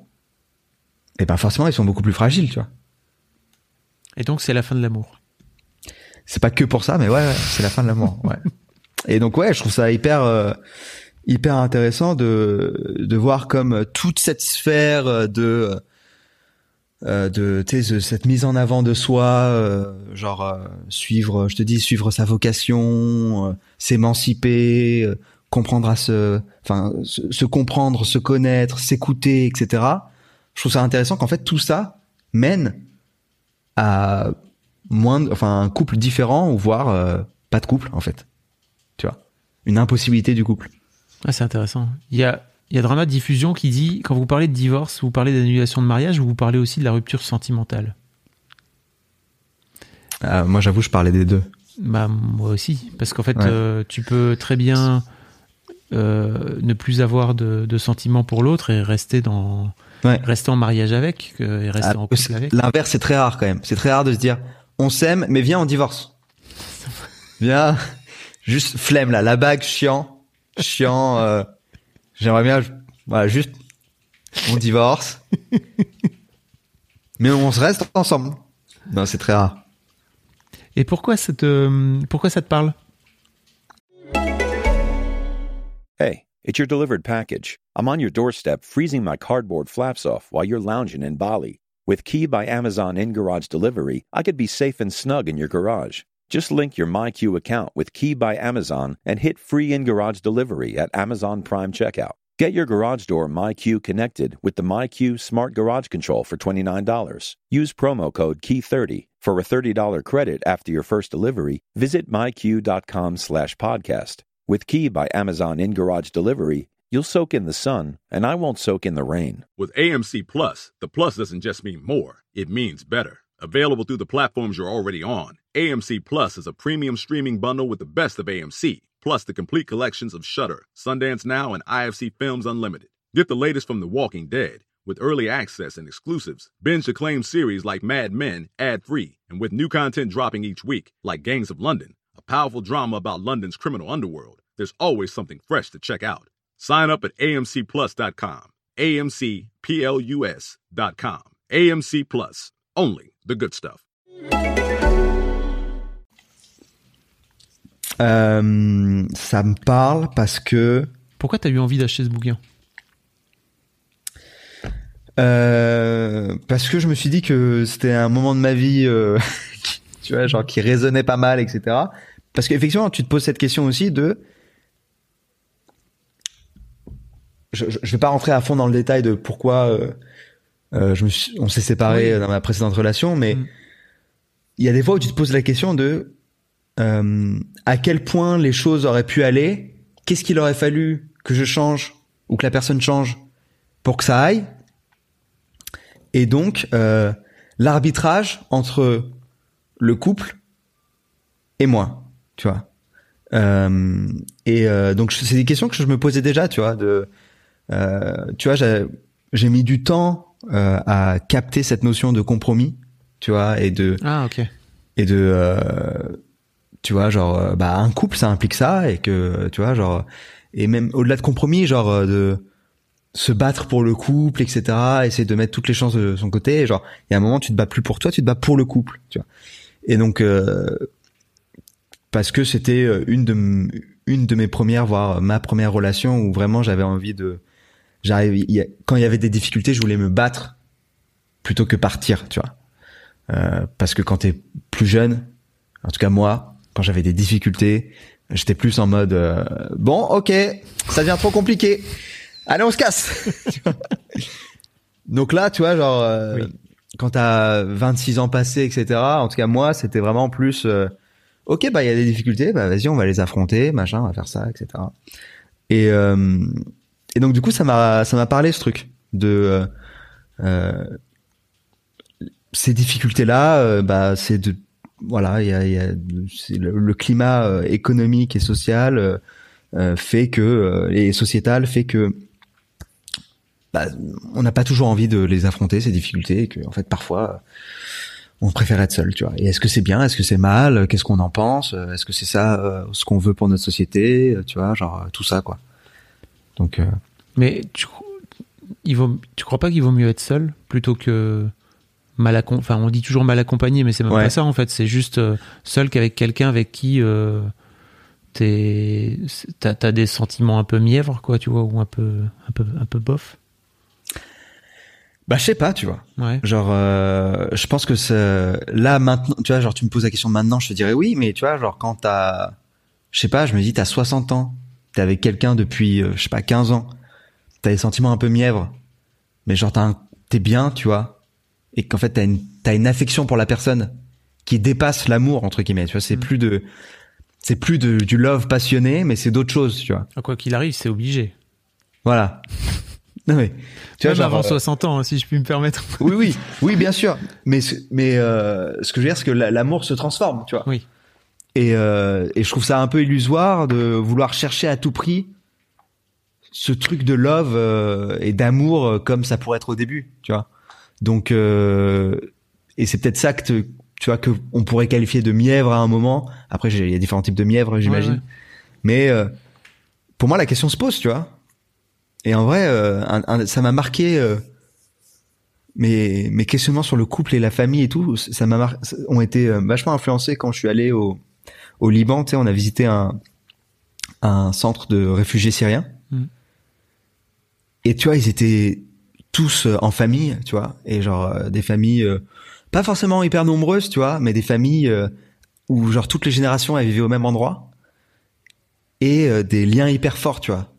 et ben forcément ils sont beaucoup plus fragiles, tu vois. Et donc c'est la fin de l'amour. C'est pas que pour ça, mais ouais, ouais, c'est la fin de l'amour. Ouais. Et donc ouais, je trouve ça hyper euh, hyper intéressant de de voir comme toute cette sphère de euh, de cette mise en avant de soi, euh, genre euh, suivre, je te dis suivre sa vocation, euh, s'émanciper, euh, comprendre à se, enfin se, se comprendre, se connaître, s'écouter, etc. Je trouve ça intéressant qu'en fait tout ça mène à moins, enfin un couple différent ou voire pas de couple en fait. Tu vois, une impossibilité du couple. Ah, c'est intéressant. Il y a, il y a Drama Diffusion qui dit quand vous parlez de divorce, vous parlez d'annulation de mariage ou vous parlez aussi de la rupture sentimentale? Euh, moi j'avoue, je parlais des deux. Bah moi aussi, parce qu'en fait, Ouais. euh, tu peux très bien euh, ne plus avoir de, de sentiments pour l'autre et rester dans Ouais. rester en mariage avec et rester Ah, en couple avec. L'inverse c'est très rare quand même. C'est très rare de se dire on s'aime mais viens on divorce. [laughs] viens, juste flemme là, la bague chiant, chiant. Euh, J'aimerais bien, voilà, juste on divorce, mais on se reste ensemble. Non, c'est très rare. Et pourquoi ça te pourquoi ça te parle? Hey, it's your delivered package. I'm on your doorstep freezing my cardboard flaps off while you're lounging in Bali. With Key by Amazon in garage delivery, I could be safe and snug in your garage. Just link your MyQ account with Key by Amazon and hit free in garage delivery at Amazon Prime checkout. Get your garage door MyQ connected with the MyQ Smart Garage Control for $29. Use promo code KEY30 for a $30 credit after your first delivery. Visit myq.com slash podcast. With Key by Amazon in Garage Delivery, you'll soak in the sun, and I won't soak in the rain. With AMC Plus, the plus doesn't just mean more, it means better. Available through the platforms you're already on. AMC Plus is a premium streaming bundle with the best of AMC, plus the complete collections of Shudder, Sundance Now, and IFC Films Unlimited. Get the latest from The Walking Dead with early access and exclusives. Binge acclaimed series like Mad Men ad free, and with new content dropping each week, like Gangs of London, a powerful drama about London's criminal underworld. There's always something fresh to check out. Sign up at amcplus.com. AMCPLUS.com. AMC Plus. Only the good stuff. Euh, ça me parle parce que Pourquoi t'as eu envie d'acheter ce bouquin? Euh, parce que je me suis dit que c'était un moment de ma vie, euh, [laughs] qui- tu vois, genre qui résonnait pas mal, etc. Parce qu'effectivement, tu te poses cette question aussi de je, je, je vais pas rentrer à fond dans le détail de pourquoi euh, euh, je me suis, on s'est séparés Oui. dans ma précédente relation, mais Mm. il y a des fois où tu te poses la question de euh, à quel point les choses auraient pu aller, qu'est-ce qu'il aurait fallu que je change ou que la personne change pour que ça aille, et donc euh, l'arbitrage entre le couple et moi, tu vois. Euh, et euh, donc c'est des questions que je me posais déjà, tu vois. De, euh, tu vois, j'ai mis du temps euh, à capter cette notion de compromis, tu vois, et de Ah, ok. et de euh, tu vois genre euh, bah un couple ça implique ça et que tu vois genre et même au-delà de compromis genre euh, de se battre pour le couple etc essayer de mettre toutes les chances de son côté et genre il y a un moment tu te bats plus pour toi tu te bats pour le couple tu vois et donc euh, parce que c'était euh, une de une de mes premières voire ma première relation où vraiment j'avais envie de j'arrive quand il y avait des difficultés je voulais me battre plutôt que partir tu vois euh, parce que quand t'es plus jeune, en tout cas moi, quand j'avais des difficultés, j'étais plus en mode euh, bon, ok, ça devient trop compliqué. Allez, on se casse. [laughs] Donc là, tu vois, genre euh, Oui. quand t'as 26 ans passés, etc. En tout cas moi, c'était vraiment plus euh, ok, bah il y a des difficultés, bah vas-y, on va les affronter, machin, on va faire ça, etc. Et et donc du coup, ça m'a ça m'a parlé ce truc de euh, euh, ces difficultés-là, euh, bah, c'est de voilà, il y a, y a le, climat euh, économique et social fait que et sociétal fait que bah, on n'a pas toujours envie de les affronter ces difficultés et que en fait parfois on préfère être seul, tu vois. Et est-ce que c'est bien, est-ce que c'est mal, qu'est-ce qu'on en pense, est-ce que c'est ça ce qu'on veut pour notre société, tu vois, genre tout ça quoi. Donc euh, Mais tu, il vaut, tu crois pas qu'il vaut mieux être seul plutôt que mal accompagné Enfin, on dit toujours mal accompagné, mais c'est même Ouais. pas ça en fait. C'est juste euh, seul qu'avec quelqu'un avec qui euh, t'as as des sentiments un peu mièvres, quoi, tu vois, ou un peu, un peu, un peu bof. bah je sais pas, tu vois. Ouais. Genre, euh, je pense que là maintenant, tu vois, genre tu me poses la question maintenant, je te dirais oui, mais tu vois, genre quand t'as, je sais pas, je me dis t'as 60 ans, t'es avec quelqu'un depuis, euh, je sais pas, 15 ans, t'as des sentiments un peu mièvres, mais genre t'as un- t'es bien, tu vois, et qu'en fait t'as une t'as une affection pour la personne qui dépasse l'amour entre guillemets, tu vois, c'est Mm. plus de c'est plus de, du love passionné, mais c'est d'autres choses, tu vois. Quoi qu'il arrive, c'est obligé. Voilà. [laughs] Non mais tu vois, genre, avant euh, 60 ans, hein, si je puis me permettre. oui, oui, oui, bien sûr. Mais ce- mais euh, ce que je veux dire, c'est que la- l'amour se transforme, tu vois. Oui. Et euh, et je trouve ça un peu illusoire de vouloir chercher à tout prix ce truc de love euh, et d'amour euh, comme ça pourrait être au début, tu vois. Donc euh, et c'est peut-être ça que te- tu vois que on pourrait qualifier de mièvre à un moment. Après, il y a différents types de mièvres, j'imagine. Ouais, ouais. Mais euh, pour moi, la question se pose, tu vois. Et en vrai, euh, un- un- ça m'a marqué. euh, mes, mes questionnements sur le couple et la famille et tout, ça m'a mar- ont été vachement influencés quand je suis allé au, au Liban. Tu sais, on a visité un, un centre de réfugiés syriens. Mhm. Et tu vois, ils étaient tous euh, en famille, tu vois, et genre euh, des familles euh, pas forcément hyper nombreuses, tu vois, mais des familles euh, où genre toutes les générations elles vivaient au même endroit et des liens hyper forts, tu vois.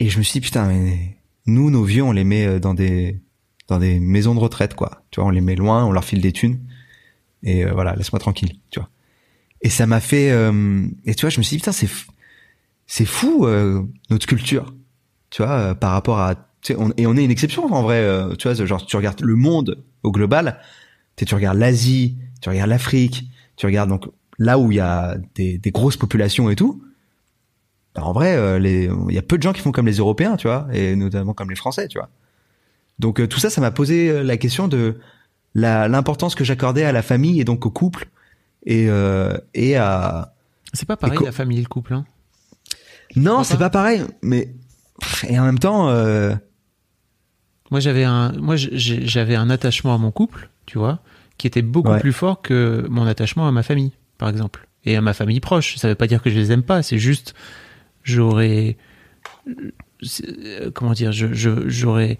Et je me suis dit, putain, mais nous, nos vieux, on les met dans des, dans des maisons de retraite, quoi. Tu vois, on les met loin, on leur file des thunes. Et voilà, laisse-moi tranquille, tu vois. Et ça m'a fait, euh, et tu vois, je me suis dit, putain, c'est, c'est fou, notre culture. Tu vois, par rapport à, tu sais, on, et on est une exception, en vrai. tu vois, genre, tu regardes le monde au global. Tu, tu regardes l'Asie, tu regardes l'Afrique, tu regardes donc là où il y a des, des grosses populations et tout en vrai, euh, il y a peu de gens qui font comme les Européens, tu vois, et notamment comme les Français, tu vois. Donc euh, tout ça, ça m'a posé euh, la question de l'importance que j'accordais à la famille et donc au couple et et à. C'est pas pareil la famille et le couple, hein? Non, c'est pas pareil, mais et en même temps. Moi j'avais un moi j'avais un attachement à mon couple, tu vois, qui était beaucoup plus fort que mon attachement à ma famille, par exemple, et à ma famille proche. Ça veut pas dire que je les aime pas, c'est juste j'aurais comment dire j'aurais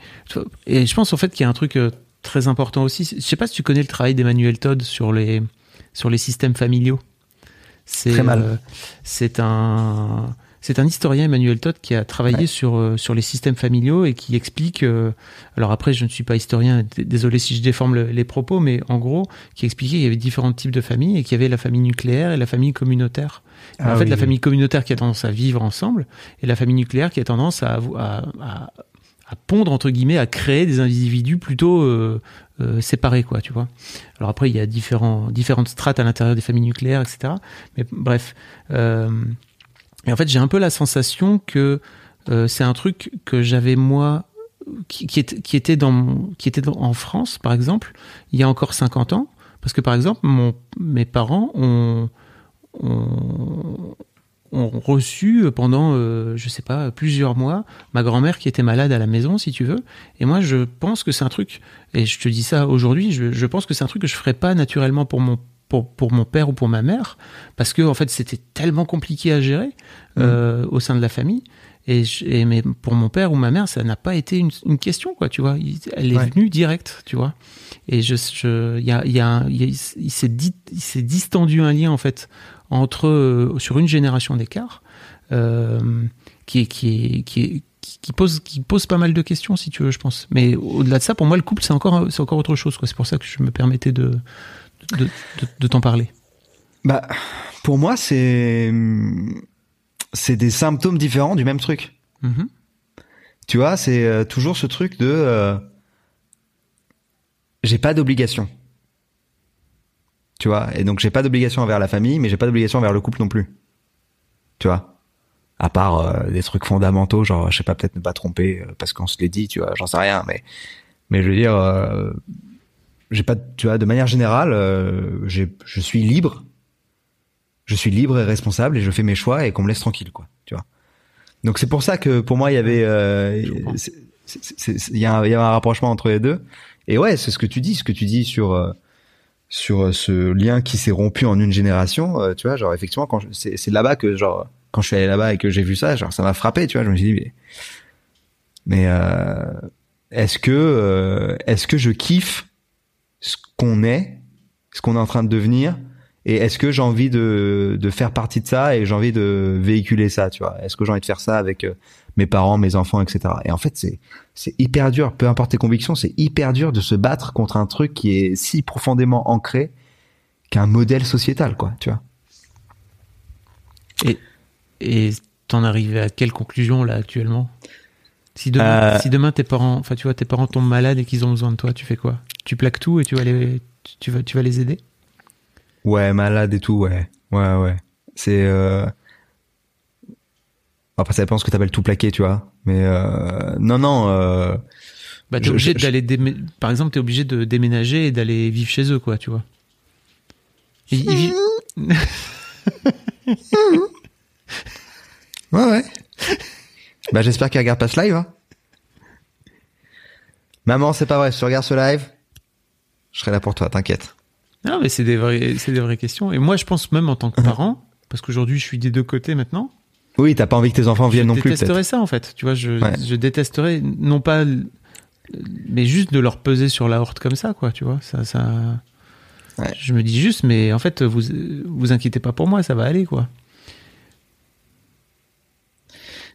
et je pense en fait qu'il y a un truc euh, très important aussi je sais pas si tu connais le travail d'Emmanuel Todd sur les sur les systèmes familiaux. C'est très mal. euh, c'est un c'est un historien, Emmanuel Todd, qui a travaillé sur, euh, sur les systèmes familiaux et qui explique, euh, alors après je ne suis pas historien, désolé si je déforme les propos, mais en gros, qui expliquait qu'il y avait différents types de familles et qu'il y avait la famille nucléaire et la famille communautaire. Ah en fait, la famille communautaire qui a tendance à vivre ensemble et la famille nucléaire qui a tendance à, à, à, à pondre, entre guillemets, à créer des individus plutôt euh, euh, séparés, quoi, tu vois. Alors après, il y a différents, différentes strates à l'intérieur des familles nucléaires, etc. Mais bref. Euh, en fait, j'ai un peu la sensation que c'est un truc que j'avais moi, qui, qui, était dans, qui était en France, par exemple, il y a encore 50 ans. Parce que, par exemple, mon, mes parents ont, ont, ont reçu pendant, euh, je sais pas, plusieurs mois, ma grand-mère qui était malade à la maison, si tu veux. Et moi, je pense que c'est un truc, et je te dis ça aujourd'hui, je, je pense que c'est un truc que je ferais pas naturellement pour mon pour, pour mon père ou pour ma mère, parce que en fait c'était tellement compliqué à gérer mmh. euh, au sein de la famille. Et, et, mais pour mon père ou ma mère, ça n'a pas été une, une, question, quoi, tu vois. elle est venue directe, tu vois. Et je, je, y a, y a, il s'est dit, il s'est distendu un lien en fait entre euh, sur une génération d'écart, euh, qui est, qui est, qui est, qui pose qui pose pas mal de questions si tu veux je pense mais au-delà de ça pour moi le couple c'est encore c'est encore autre chose quoi c'est pour ça que je me permettais de de, t'en parler Bah, pour moi, c'est c'est des symptômes différents du même truc. Mm-hmm. Tu vois, c'est euh, toujours ce truc de euh, j'ai pas d'obligation. Tu vois, et donc j'ai pas d'obligation envers la famille, mais j'ai pas d'obligation envers le couple non plus. Tu vois, à part euh, des trucs fondamentaux, genre je sais pas peut-être ne pas tromper parce qu'on se l'est dit, tu vois, j'en sais rien, mais mais je veux dire j'ai pas, tu vois, de manière générale, je suis libre. Je suis libre et responsable et je fais mes choix et qu'on me laisse tranquille, quoi. Tu vois. Donc c'est pour ça que pour moi il y avait, euh, il y, a un, y a un rapprochement entre les deux. Et ouais, c'est ce que tu dis, ce que tu dis sur euh, sur ce lien qui s'est rompu en une génération. Euh, tu vois, genre effectivement quand c'est là-bas que genre quand je suis allé là-bas et que j'ai vu ça, genre ça m'a frappé. Tu vois, je me suis dit mais mais euh, est-ce que est-ce que je kiffe ce qu'on est, ce qu'on est en train de devenir, et est-ce que j'ai envie de, de faire partie de ça et j'ai envie de véhiculer ça, tu vois? Est-ce que j'ai envie de faire ça avec euh, mes parents, mes enfants, etc. Et en fait, c'est c'est hyper dur, peu importe tes convictions, c'est hyper dur de se battre contre un truc qui est si profondément ancré qu'un modèle sociétal, quoi, tu vois? Et et t'en arrives à quelle conclusion là actuellement? Si demain, euh, si demain tes parents, enfin tu vois, tes parents tombent malades et qu'ils ont besoin de toi, tu fais quoi? Tu plaques tout et tu vas les, tu vas, tu vas les aider? Ouais, malade et tout, ouais, ouais, ouais. C'est euh... après ça dépend ce que t'appelles tout plaquer, tu vois. Mais euh... non, non. Euh... Bah t'es obligé d'aller, par exemple, t'es obligé de déménager et d'aller vivre chez eux, quoi, tu vois. [laughs] ouais, ouais. Bah j'espère qu'elle regarde pas ce live. Hein. Maman, c'est pas vrai, si tu regardes ce live, je serai là pour toi, t'inquiète. Non, mais c'est des vraies, c'est des vraies questions. Et moi, je pense même en tant que parent, parce qu'aujourd'hui, je suis des deux côtés maintenant. Oui, t'as pas envie que tes enfants viennent non plus. Je détesterais ça, en fait. Tu vois, je, je détesterais, non pas, mais juste de leur peser sur la horte comme ça, quoi. Tu vois, ça, ça. Je me dis juste, mais en fait, vous, vous inquiétez pas pour moi, ça va aller, quoi.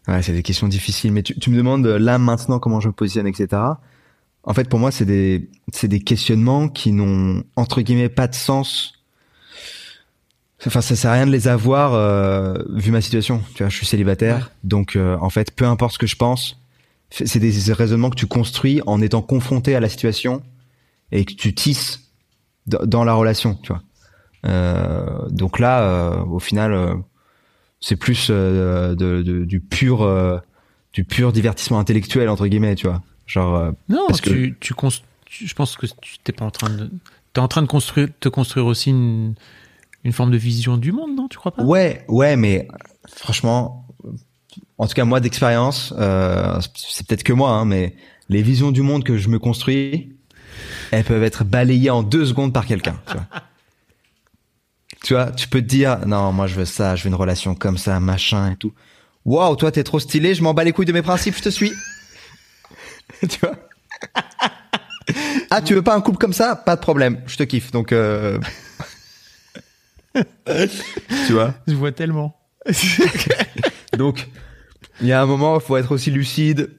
Ouais, c'est des questions difficiles. Mais tu, tu me demandes euh, là maintenant comment je me positionne, etc. En fait, pour moi, c'est des c'est des questionnements qui n'ont entre guillemets pas de sens. Enfin, ça sert à rien de les avoir euh, vu ma situation. Tu vois, je suis célibataire, Ouais. donc euh, en fait, peu importe ce que je pense, c'est des raisonnements que tu construis en étant confronté à la situation et que tu tisses dans la relation. Tu vois. Euh, donc là, euh, au final, euh, c'est plus euh, de, de- du pur euh, du pur divertissement intellectuel entre guillemets. Tu vois. Genre. euh, Non, Parce que- tu, je pense que tu t'es pas en train de, t'es en train de construire, te construire aussi une, une forme de vision du monde, non Tu crois pas? Ouais, ouais, mais franchement, en tout cas moi d'expérience, euh, c'est peut-être que moi, hein, mais les visions du monde que je me construis, elles peuvent être balayées en deux secondes par quelqu'un. Tu vois. [laughs] tu vois, tu peux te dire, non, moi je veux ça, je veux une relation comme ça, machin et tout. Waouh, toi t'es trop stylé, je m'en bats les couilles de mes principes, je te suis. [laughs] tu vois. [laughs] Ah, tu veux pas un couple comme ça? Pas de problème, je te kiffe. Donc, euh... [laughs] tu vois? Je vois tellement. Donc, il y a un moment, il faut être aussi lucide.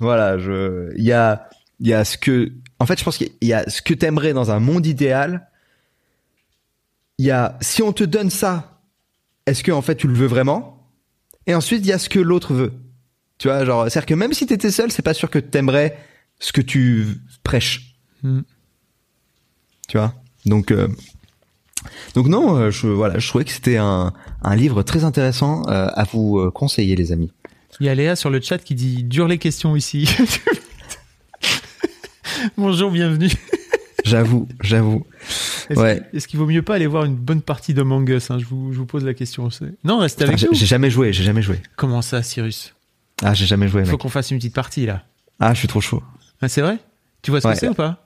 Voilà, je, il y a, il y a ce que, en fait, je pense qu'il y a ce que t'aimerais dans un monde idéal. Il y a, si on te donne ça, est-ce que, en fait, tu le veux vraiment? Et ensuite, il y a ce que l'autre veut. Tu vois, genre, c'est-à-dire que même si t'étais seul, c'est pas sûr que t'aimerais ce que tu prêches. Hmm. Tu vois? Donc, euh, donc non, euh, je, voilà, je trouvais que c'était un, un livre très intéressant euh, à vous conseiller, les amis. Il y a Léa sur le chat qui dit Dure les questions ici. [laughs] Bonjour, bienvenue. J'avoue, j'avoue. Est-ce Ouais. qu'il vaut mieux pas aller voir une bonne partie d'Among Us hein? Je, vous, je vous pose la question. Non, restez avec nous. j'ai jamais joué, j'ai jamais joué. Comment ça, Cyrus? Ah, j'ai jamais joué, Il faut qu'on fasse une petite partie là. Ah, je suis trop chaud. Ah, c'est vrai? Tu vois ce Ouais. que c'est ou pas?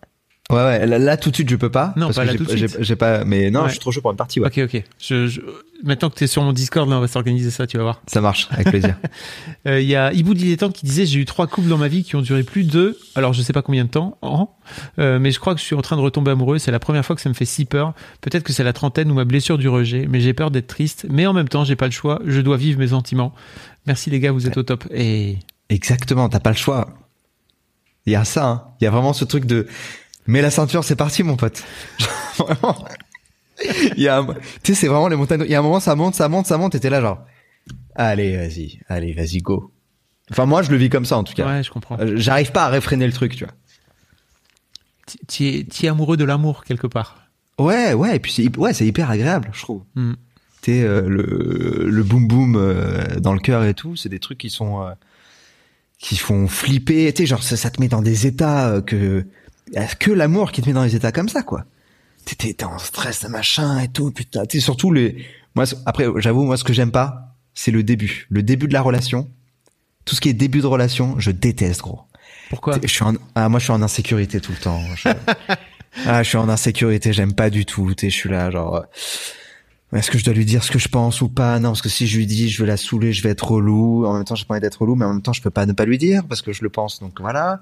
Ouais, ouais. Là, là, tout de suite, je peux pas. Non, parce pas que là tout de suite. J'ai pas. Mais non, Ouais. je suis trop chaud pour une partie. Ouais. Ok, ok. Je, je- Maintenant que tu es sur mon Discord, là, on va s'organiser ça, tu vas voir. Ça marche, avec plaisir. [laughs] Euh, Il y a Ibou Dilettante qui disait J'ai eu trois couples dans ma vie qui ont duré plus de. Alors, je sais pas combien de temps, euh, mais je crois que je suis en train de retomber amoureux. C'est la première fois que ça me fait si peur. Peut-être que c'est la trentaine ou ma blessure du rejet, mais j'ai peur d'être triste. Mais en même temps, j'ai pas le choix. Je dois vivre mes sentiments. Merci les gars, vous êtes au top. Et Exactement. T'as pas le choix. Il y a ça. hein. Il y a vraiment ce truc de. Mets la ceinture, c'est parti, mon pote. [laughs] Vraiment. Il y a. un- Tu sais, c'est vraiment les montagnes. Il y a un moment, ça monte, ça monte, ça monte. Et t'es là, genre. Allez, vas-y, allez, vas-y, go. Enfin, moi, je le vis comme ça, en tout cas. ouais, je comprends. Euh, J'arrive pas à réfréner le truc, tu vois. Tu es, amoureux de l'amour quelque part. Ouais, ouais, et puis c'est hy- ouais, c'est hyper agréable, je trouve. Hmm. Tu sais, euh, le le boom boom euh, dans le cœur et tout, c'est des trucs qui sont euh, qui font flipper. Tu sais, genre ça, ça te met dans des états euh, que que l'amour qui te met dans des états comme ça, quoi. T'es t'es t'es en stress, machin et tout. Putain, sais, surtout les. Moi, après, j'avoue, moi, ce que j'aime pas, c'est le début, le début de la relation. Tout ce qui est début de relation, je déteste, gros. Pourquoi Je suis en, ah, moi, je suis en insécurité tout le temps. Je- [laughs] ah, je suis en insécurité, j'aime pas du tout. Je suis là, genre, est-ce que je dois lui dire ce que je pense ou pas? Non, parce que si je lui dis, je vais la saouler, je vais être relou. En même temps, j'ai pas envie d'être relou, mais en même temps, je peux pas ne pas lui dire parce que je le pense. Donc voilà.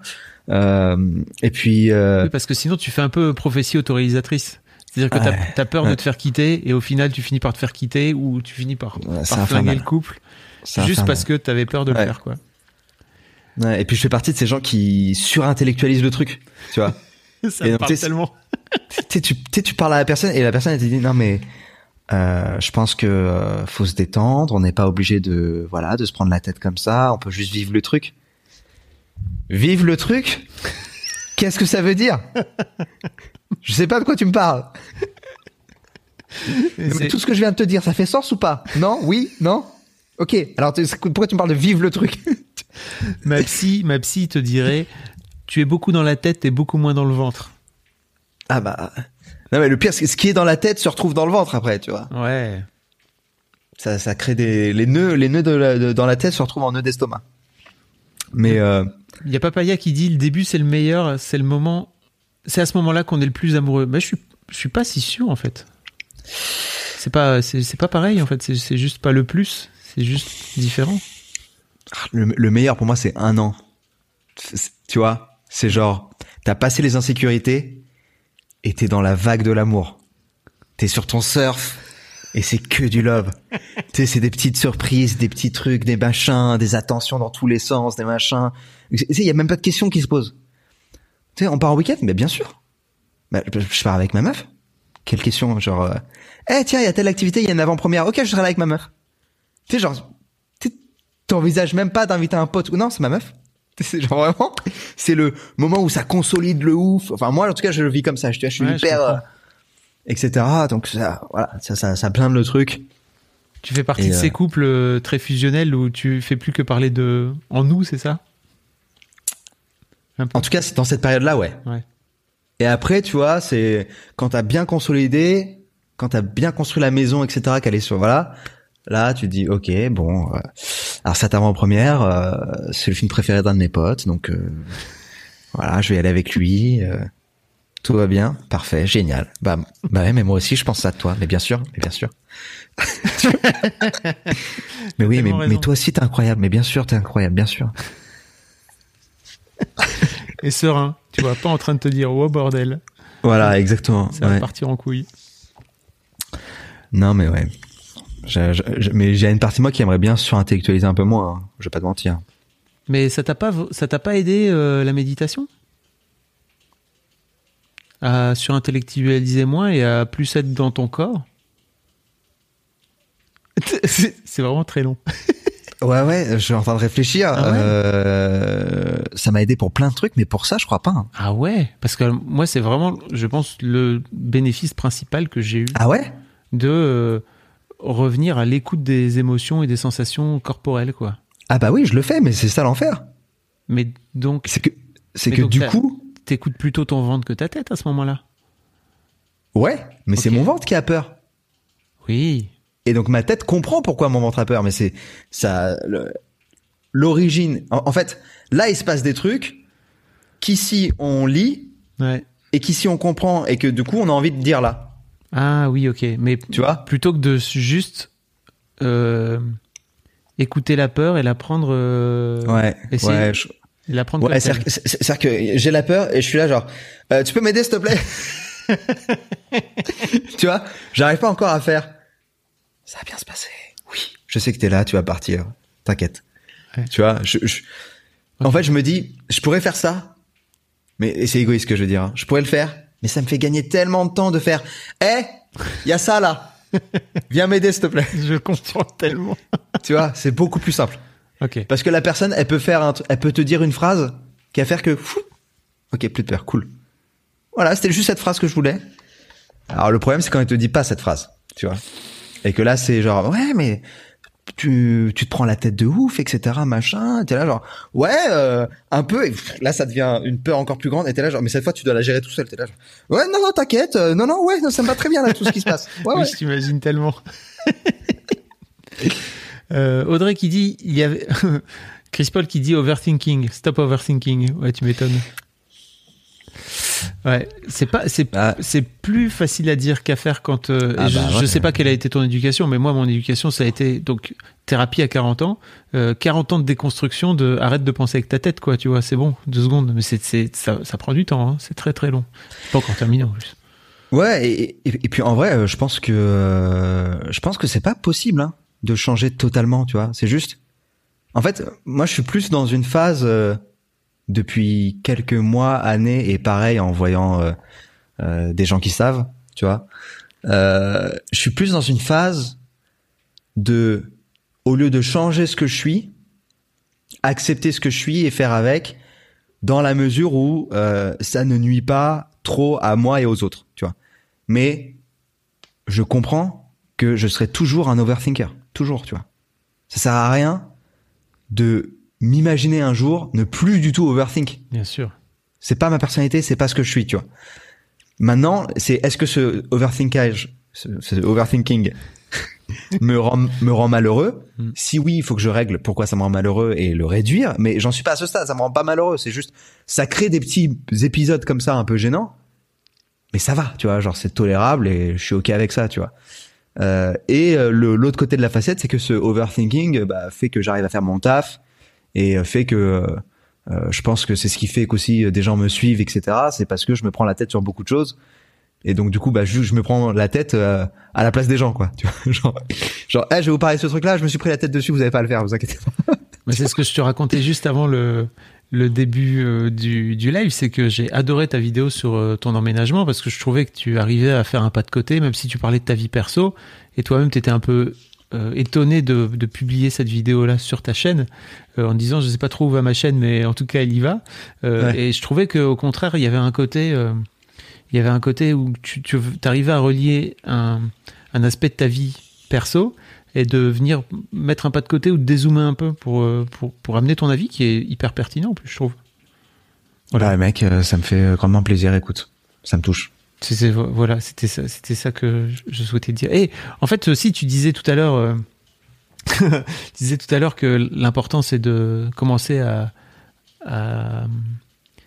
Euh, et puis, euh, Oui, parce que sinon, tu fais un peu prophétie autorisatrice. C'est-à-dire que t'as Ouais. as peur de te faire quitter et au final, tu finis par te faire quitter ou tu finis par, Ouais, par flinguer le couple juste infernal. parce que t'avais peur de le faire, quoi. Ouais, et puis, je fais partie de ces gens qui surintellectualisent le truc. Tu vois [laughs] Ça Et me donc, parle tellement. tu tu parles à la personne et la personne elle te dit non mais euh, je pense que euh, faut se détendre, on n'est pas obligé de voilà de se prendre la tête comme ça, on peut juste vivre le truc. Vivre le truc? Qu'est-ce que ça veut dire? Je sais pas de quoi tu me parles. Mais tout ce que je viens de te dire, ça fait sens ou pas? Non? Oui? Non? Ok. Alors pourquoi tu me parles de vivre le truc? Ma psy, ma psy te dirait Tu es beaucoup dans la tête et beaucoup moins dans le ventre. Ah bah non mais le pire, c'est ce qui est dans la tête se retrouve dans le ventre après, tu vois. Ouais. ça, ça crée des les nœuds les nœuds de la- de- dans la tête se retrouvent en nœuds d'estomac mais euh, Il y a Papaya qui dit Le début, c'est le meilleur, c'est le moment. C'est à ce moment-là qu'on est le plus amoureux. Mais je suis, je suis pas si sûr, en fait. C'est pas, c'est pas pareil, en fait. C'est- juste pas le plus. C'est juste différent. le, le meilleur pour moi c'est un an tu vois c'est genre t'as passé les insécurités et t'es dans la vague de l'amour t'es sur ton surf Et c'est que du love. [laughs] tu sais, c'est des petites surprises, des petits trucs, des machins, des attentions dans tous les sens, des machins. Tu sais, il y a même pas de questions qui se posent. Tu sais, on part en week-end, mais bien sûr. Bah, je pars avec ma meuf. Quelle question, genre, euh, eh tiens, il y a telle activité, il y a une avant-première. Ok, je serai là avec ma meuf. Tu sais, genre, t'envisages même pas d'inviter un pote. Non, c'est ma meuf. [laughs] C'est genre vraiment, c'est le moment où ça consolide le ouf. Enfin, moi, en tout cas, je le vis comme ça. Je, je suis hyper, euh, etc. Donc ça, voilà, ça, ça, ça blinde le truc. Tu fais partie de ces euh, couples euh, très fusionnels où tu fais plus que parler de en nous, c'est ça? En tout cas, c'est dans cette période-là, ouais. ouais. Et après, tu vois, c'est quand t'as bien consolidé, quand t'as bien construit la maison, etc., qu'elle est sur, voilà, Là, tu te dis, ok, bon, euh, alors cette avant-première, euh, c'est le film préféré d'un de mes potes, donc euh, voilà, je vais y aller avec lui. tout va bien, parfait, génial. Bah, bah ouais, mais moi aussi, je pense à toi, mais bien sûr, mais bien sûr. [laughs] mais oui, mais, mais, toi aussi, t'es incroyable, mais bien sûr, t'es incroyable, bien sûr. [laughs] Et serein, tu vois, pas en train de te dire, oh bordel. Voilà, exactement. Ça va partir en couille. Non, mais ouais mais j'ai une partie de moi qui aimerait bien surintellectualiser un peu moins. Hein, je vais pas te mentir. Mais ça t'a pas, ça t'a pas aidé euh, la méditation? À surintellectualiser moins et à plus être dans ton corps? [laughs] C'est vraiment très long. [laughs] ouais, ouais, je suis en train de réfléchir. Ah euh, ça m'a aidé pour plein de trucs, mais pour ça, je crois pas. Hein. Ah ouais, parce que moi, c'est vraiment, je pense, le bénéfice principal que j'ai eu. Ah ouais? De euh, revenir à l'écoute des émotions et des sensations corporelles, quoi. Ah bah oui, je le fais, mais c'est ça l'enfer. Mais donc. C'est que, c'est que du coup. T'écoutes plutôt ton ventre que ta tête à ce moment-là. Ouais, mais c'est mon ventre qui a peur. Oui. Et donc ma tête comprend pourquoi mon ventre a peur, mais c'est ça l'origine. En, fait, là il se passe des trucs qu'ici on lit ouais. et qu'ici on comprend et que du coup on a envie de dire là. Ah oui, ok. Mais tu vois, plutôt que de juste euh, écouter la peur et la prendre. Euh, ouais. ouais. la prendre. Ouais, c'est-à-dire que j'ai la peur et je suis là genre, euh, tu peux m'aider s'il te plaît? [laughs] Tu vois, j'arrive pas encore à faire. Ça va bien se passer. Oui. Je sais que t'es là, tu vas partir. T'inquiète. Tu vois, je, en fait, je me dis, je pourrais faire ça, mais c'est égoïste ce que je veux dire. Hein. Je pourrais le faire, mais ça me fait gagner tellement de temps de faire, eh, il y a ça là. Viens m'aider s'il te plaît. Je comprends tellement. tu vois, c'est beaucoup plus simple. Ok. Parce que la personne, elle peut faire un, elle peut te dire une phrase qui va faire que, fou, ok, plus de peur, cool. Voilà, c'était juste cette phrase que je voulais. Alors le problème, c'est quand elle te dit pas cette phrase, tu vois. Et que là, c'est genre, ouais, mais tu, tu te prends la tête de ouf, etc., machin. T'es là genre, ouais, euh, un peu. Et là, ça devient une peur encore plus grande. Et t'es là genre, mais cette fois, tu dois la gérer tout seul. T'es là genre, ouais, non, non, t'inquiète. Euh, non, non, ouais, non, ça me va très bien là tout ce qui se passe. Ouais, oui, je t'imagine tellement. [laughs] euh, Audrey qui dit, il y avait [laughs] Chris Paul qui dit overthinking, stop overthinking. Ouais, tu m'étonnes. Ouais, c'est pas, c'est, bah. c'est plus facile à dire qu'à faire quand. Euh, ah je, bah sais pas quelle a été ton éducation, mais moi, mon éducation, ça a été donc thérapie à 40 ans, 40 euh, ans de déconstruction de arrête de penser avec ta tête, quoi. Tu vois, c'est bon, deux secondes, mais c'est, c'est ça, ça prend du temps. Hein, c'est très très long. Pas encore terminé en plus. Ouais, et, et, puis en vrai, euh, je pense que je pense que c'est pas possible hein, de changer totalement, tu vois. C'est juste. En fait, moi, je suis plus dans une phase depuis quelques mois, années, et pareil en voyant euh, euh, des gens qui savent, tu vois. Euh, je suis plus dans une phase de, au lieu de changer ce que je suis, accepter ce que je suis et faire avec, dans la mesure où ça ne nuit pas trop à moi et aux autres, tu vois. Mais je comprends que je serai toujours un overthinker, toujours, tu vois. Ça sert à rien de m'imaginer un jour ne plus du tout overthink. Bien sûr. C'est pas ma personnalité, c'est pas ce que je suis, tu vois. Maintenant, c'est est-ce que ce overthinkage, ce, overthinking [laughs] me rend me rend malheureux? Hmm. Si oui, il faut que je règle pourquoi ça me rend malheureux et le réduire. Mais j'en suis pas à ce stade, ça me rend pas malheureux. C'est juste, ça crée des petits épisodes comme ça un peu gênants. Mais ça va, tu vois, genre c'est tolérable et je suis ok avec ça, tu vois. Euh, et euh, l'autre côté de la facette, c'est que ce overthinking bah, fait que j'arrive à faire mon taf, et euh, fait que euh, euh, je pense que c'est ce qui fait qu'aussi des gens me suivent, etc. C'est parce que je me prends la tête sur beaucoup de choses Et donc du coup, bah je, me prends la tête à la place des gens, quoi. [laughs] Genre, genre, eh, je vais vous parler de ce truc-là, je me suis pris la tête dessus, vous avez pas à le faire, vous inquiétez pas. [laughs] Mais c'est ce que je te racontais juste avant le, le début du, du live, c'est que j'ai adoré ta vidéo sur ton emménagement parce que je trouvais que tu arrivais à faire un pas de côté, même si tu parlais de ta vie perso, et toi-même tu étais un peu euh, étonné de, de publier cette vidéo-là sur ta chaîne, euh, en disant je sais pas trop où va ma chaîne, mais en tout cas elle y va. Euh, Ouais. Et je trouvais qu'au contraire, il y avait un côté, euh, il y avait un côté où tu, tu arrivais à relier un, un aspect de ta vie perso et de venir mettre un pas de côté ou de dézoomer un peu pour, euh, pour, pour amener ton avis qui est hyper pertinent en plus, je trouve. Voilà, mec, euh, ça me fait grandement plaisir. Écoute, ça me touche. Voilà, c'était ça, c'était ça que je- souhaitais dire. Et en fait aussi, tu disais tout à l'heure, euh, [laughs] tu disais tout à l'heure que l'important c'est de commencer à à,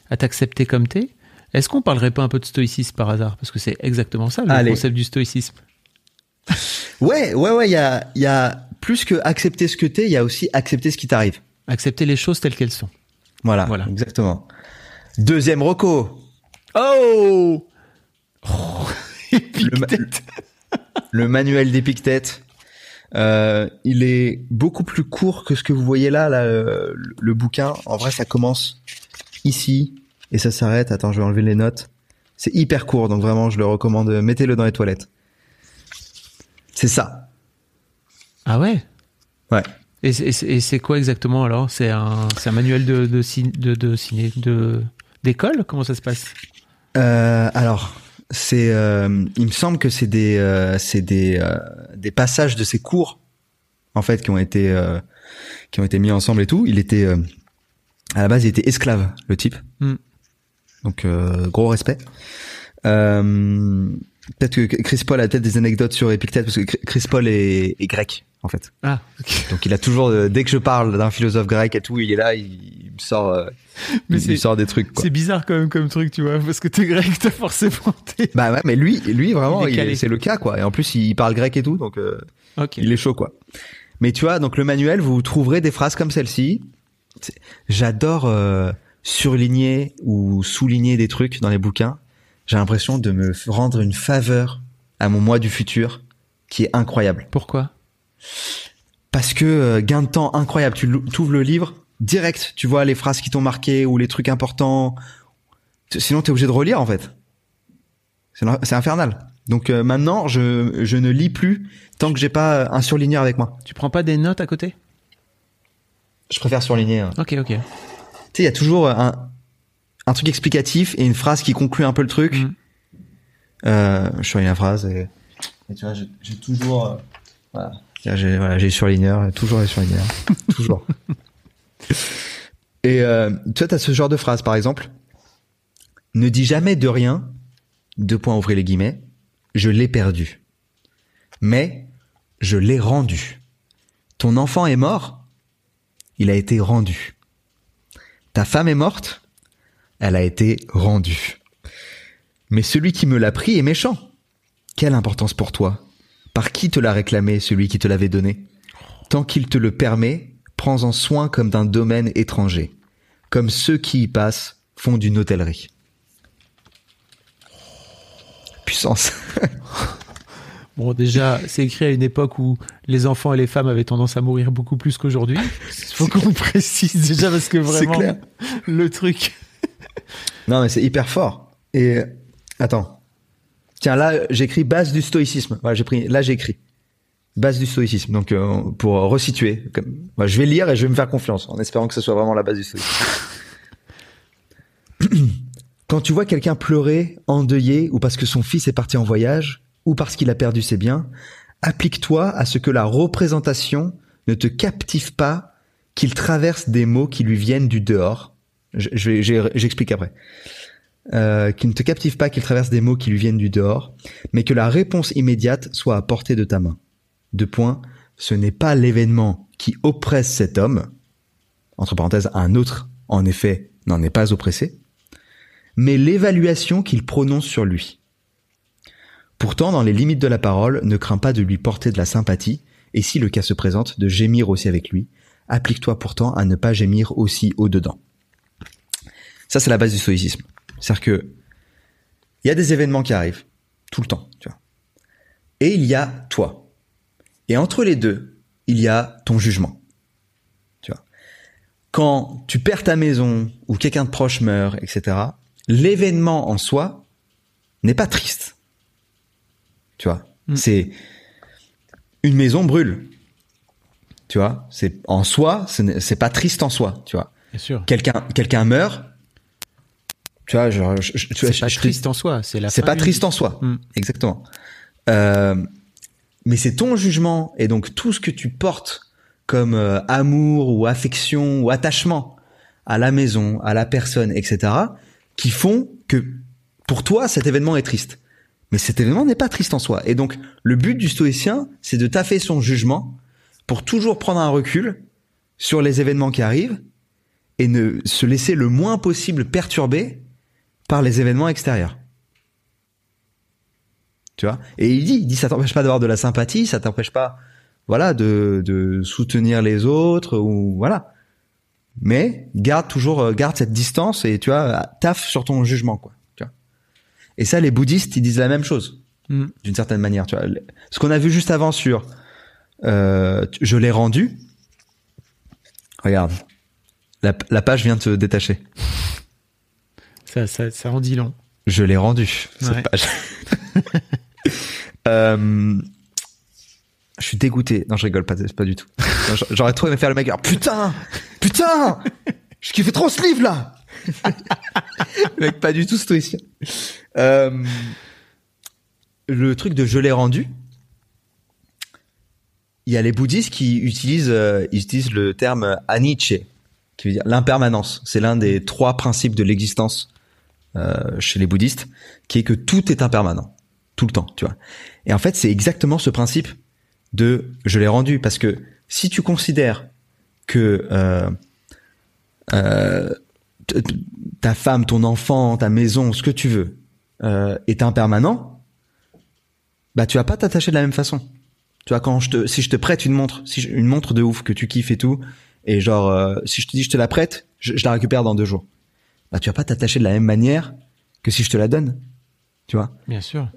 à t'accepter comme t'es. Est-ce qu'on parlerait pas un peu de stoïcisme par hasard? Parce que c'est exactement ça le Allez. concept du stoïcisme. [laughs] Ouais, ouais, ouais. Il y a, il y a plus que accepter ce que t'es, il y a aussi accepter ce qui t'arrive. Accepter les choses telles qu'elles sont. Voilà, Voilà. exactement. Deuxième reco, Oh, [laughs] Le ma- le manuel d'Épictète. Euh, il est beaucoup plus court que ce que vous voyez là, là le, le bouquin. En vrai, ça commence ici et ça s'arrête. Attends, je vais enlever les notes. C'est hyper court, donc vraiment, je le recommande. Mettez-le dans les toilettes. C'est ça. Ah ouais? Ouais. Et c'est- et c'est et c'est quoi exactement alors? C'est un, c'est un manuel de de ciné, de, de ciné, de d'école? Comment ça se passe? Euh, alors, c'est, euh, il me semble que c'est des, euh, c'est des, euh, des passages de ses cours, en fait, qui ont été, euh, qui ont été mis ensemble et tout. Il était, euh, à la base, il était esclave, le type. Hmm. Donc, euh, gros respect. Euh, peut-être que Chris Paul a peut-être des anecdotes sur Épictète, parce que Chris Paul est, est grec, en fait. Ah. Donc, il a toujours, dès que je parle d'un philosophe grec et tout, il est là, il me sort, euh, [laughs] Mais il, me sort des trucs, c'est bizarre quand même comme truc, tu vois, parce que t'es grec, t'as forcément. [laughs] Bah ouais, mais lui, lui vraiment, c'est le cas quoi. Et en plus, il parle grec et tout, donc euh, il est chaud quoi. Mais tu vois, donc le manuel, vous trouverez des phrases comme celle-ci. J'adore euh, surligner ou souligner des trucs dans les bouquins. J'ai l'impression de me rendre une faveur à mon moi du futur, qui est incroyable. Pourquoi? Parce que euh, gain de temps incroyable. Tu ouvres le livre direct, tu vois les phrases qui t'ont marqué ou les trucs importants. Sinon, t'es obligé de relire en fait. C'est infernal. Donc euh, maintenant, je, je ne lis plus tant que j'ai pas euh, un surligneur avec moi. Tu prends pas des notes à côté? Je préfère surligner. hein. Ok, ok. Tu sais, il y a toujours un, un truc explicatif et une phrase qui conclut un peu le truc. Mm. Euh, je surligne la phrase et, et tu vois, j'ai toujours, euh, voilà, j'ai voilà, surligneur, toujours les surligneurs, [laughs] toujours. Et euh, tu vois, t'as ce genre de phrase, par exemple. Ne dis jamais de rien, deux points ouvrez les guillemets, je l'ai perdu. Mais je l'ai rendu. Ton enfant est mort, il a été rendu. Ta femme est morte, elle a été rendue. Mais celui qui me l'a pris est méchant. Quelle importance pour toi Par qui te l'a réclamé celui qui te l'avait donné? Tant qu'il te le permet, prends-en soin comme d'un domaine étranger, comme ceux qui y passent font d'une hôtellerie. Puissance. [laughs] Bon, déjà, c'est écrit à une époque où les enfants et les femmes avaient tendance à mourir beaucoup plus qu'aujourd'hui. Il [laughs] faut qu'on précise déjà parce que vraiment, clair. le truc. [laughs] Non, mais c'est hyper fort. Et attends. Tiens, là, j'écris base du stoïcisme. Voilà, j'ai pris. Là, j'ai écrit base du stoïcisme. Donc, euh, pour resituer, voilà, je vais lire et je vais me faire confiance, en espérant que ce soit vraiment la base du stoïcisme. [coughs] Quand tu vois quelqu'un pleurer, endeuillé, ou parce que son fils est parti en voyage, ou parce qu'il a perdu ses biens, applique-toi à ce que la représentation ne te captive pas, qu'il traverse des mots qui lui viennent du dehors. J'explique après euh, qui ne te captive pas, qu'il traverse des mots qui lui viennent du dehors, mais que la réponse immédiate soit à portée de ta main. Deux points, ce n'est pas l'événement qui oppresse cet homme, entre parenthèses, un autre, en effet, n'en est pas oppressé, mais l'évaluation qu'il prononce sur lui. Pourtant, dans les limites de la parole, ne crains pas de lui porter de la sympathie, et si le cas se présente, de gémir aussi avec lui. Applique-toi pourtant à ne pas gémir aussi au-dedans. Ça, c'est la base du stoïcisme. C'est-à-dire que il y a des événements qui arrivent. tout le temps, tu vois. Et il y a toi. Et entre les deux, il y a ton jugement. Tu vois. Quand tu perds ta maison ou quelqu'un de proche meurt, etc., l'événement en soi n'est pas triste. Tu vois. Mm. C'est une maison brûle. Tu vois, c'est en soi, c'est pas triste en soi, tu vois. Bien sûr. Quelqu'un quelqu'un meurt, tu vois, genre, je, je- tu vois, pas je triste en soi, c'est la c'est pas triste en soi. Mm. Exactement. Euh, mais c'est ton jugement et donc tout ce que tu portes comme euh, amour ou affection ou attachement à la maison, à la personne, etc., qui font que pour toi cet événement est triste. Mais cet événement n'est pas triste en soi. Et donc le but du stoïcien, c'est de taffer son jugement pour toujours prendre un recul sur les événements qui arrivent et ne se laisser le moins possible perturber par les événements extérieurs. Tu vois Et il dit, il dit, ça t'empêche pas d'avoir de la sympathie, ça t'empêche pas, voilà, de, de soutenir les autres ou voilà. Mais garde toujours, euh, garde cette distance et tu vois, taffe sur ton jugement, quoi. Tu vois Et ça, les bouddhistes, ils disent la même chose Mm. d'une certaine manière. Tu vois, ce qu'on a vu juste avant sur, euh, je l'ai rendu. Regarde, la, la page vient de se détacher. Ça, ça, ça en dit long. Je l'ai rendu cette page. [laughs] Euh, je suis dégoûté. Non, je rigole pas, pas du tout. J'aurais trop aimé faire le mec. putain, putain, je kiffais trop ce livre là. [laughs] mec, pas du tout stoïcien. Euh, le truc de je l'ai rendu. Il y a les bouddhistes qui utilisent, euh, ils utilisent le terme anicce, qui veut dire l'impermanence. C'est l'un des trois principes de l'existence euh, chez les bouddhistes, qui est que tout est impermanent, tout le temps, tu vois. Et en fait, c'est exactement ce principe de je l'ai rendu parce que si tu considères que euh, euh, ta femme, ton enfant, ta maison, ce que tu veux euh, est impermanent, bah tu vas pas t'attacher de la même façon. Tu vois quand je te si je te prête une montre, si je- une montre de ouf que tu kiffes et tout, et genre euh, si je te dis je te la prête, je, je la récupère dans deux jours. Bah tu vas pas t'attacher de la même manière que si je te la donne. Tu vois? Bien sûr.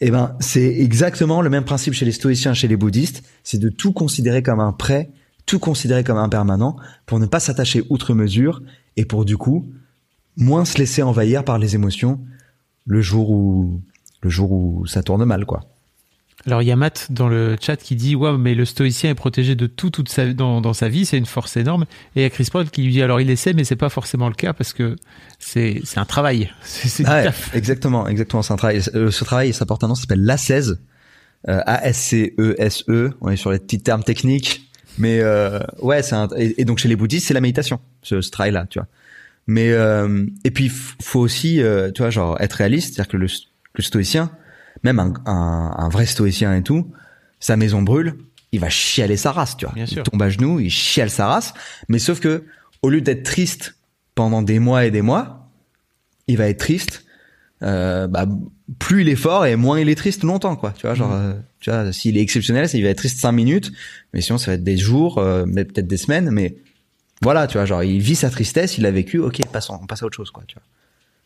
Eh ben, c'est exactement le même principe chez les stoïciens, chez les bouddhistes, c'est de tout considérer comme un prêt, tout considérer comme impermanent, pour ne pas s'attacher outre mesure et pour du coup moins se laisser envahir par les émotions le jour où le jour où ça tourne mal, quoi. Alors il y a Matt dans le chat qui dit ouais mais le stoïcien est protégé de tout toute sa dans, dans sa vie c'est une force énorme et il y a Chris Paul qui lui dit alors il essaie mais c'est pas forcément le cas parce que c'est c'est un travail [laughs] c'est Ah ouais, exactement, exactement. C'est un travail. Euh, Ce travail, ça porte un nom, ça s'appelle l'ascèse. Euh, A-S-C-E-S-E. E. On est sur les petits termes techniques, mais euh, ouais, c'est un. Et, et donc chez les bouddhistes, c'est la méditation, ce, ce travail-là, tu vois. Mais euh, et puis faut aussi, tu vois, genre être réaliste, c'est-à-dire que le, le stoïcien, même un, un, un vrai stoïcien et tout, sa maison brûle, il va chialer sa race, tu vois. Bien il sûr. tombe à genoux, il chiale sa race, mais sauf que au lieu d'être triste pendant des mois et des mois, il va être triste. Euh, bah, plus il est fort et moins il est triste longtemps, quoi. Tu vois, genre, euh, tu vois, s'il est exceptionnel, il va être triste cinq minutes, mais sinon ça va être des jours, euh, mais peut-être des semaines, mais voilà, tu vois, genre, il vit sa tristesse, il l'a vécu, ok, passons, on passe à autre chose, quoi, tu vois.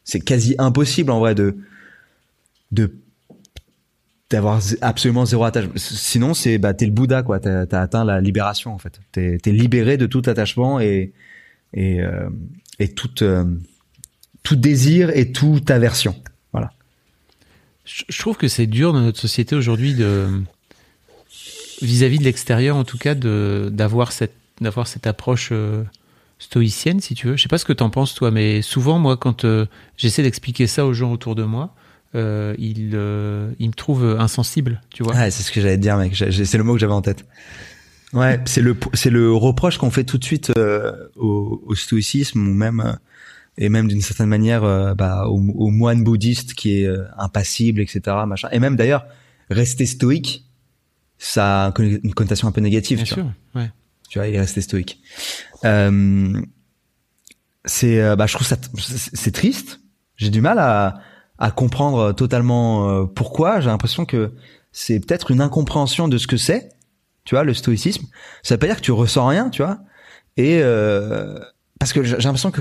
C'est quasi impossible, en vrai, de, de, d'avoir absolument zéro attachement. Sinon, c'est, bah, t'es le Bouddha, quoi. T'as, t'as atteint la libération, en fait. T'es, t'es libéré de tout attachement et, et, euh, et toute, euh, tout désir et toute aversion. Voilà. Je, trouve que c'est dur dans notre société aujourd'hui de vis-à-vis de l'extérieur en tout cas de d'avoir cette d'avoir cette approche euh, stoïcienne si tu veux. Je sais pas ce que t'en penses toi mais souvent moi quand j'essaie d'expliquer ça aux gens autour de moi euh, ils euh, ils me trouvent insensible, tu vois. Ouais, c'est ce que j'allais te dire, mec. C'est le mot que j'avais en tête. Ouais, c'est le c'est le reproche qu'on fait tout de suite euh, au, au stoïcisme ou même euh, et même d'une certaine manière euh, bah, au, au moine bouddhiste qui est euh, impassible, etc. Machin. Et même d'ailleurs, rester stoïque, ça a une conn- une connotation un peu négative. Bien tu vois. sûr. Ouais. Tu vois, il est resté stoïque. Euh, c'est, bah, je trouve ça, c'est triste. J'ai du mal à, à comprendre totalement euh, pourquoi. J'ai l'impression que c'est peut-être une incompréhension de ce que c'est. Tu vois, le stoïcisme. Ça veut pas dire que tu ressens rien, tu vois. Et euh, parce que j'ai l'impression que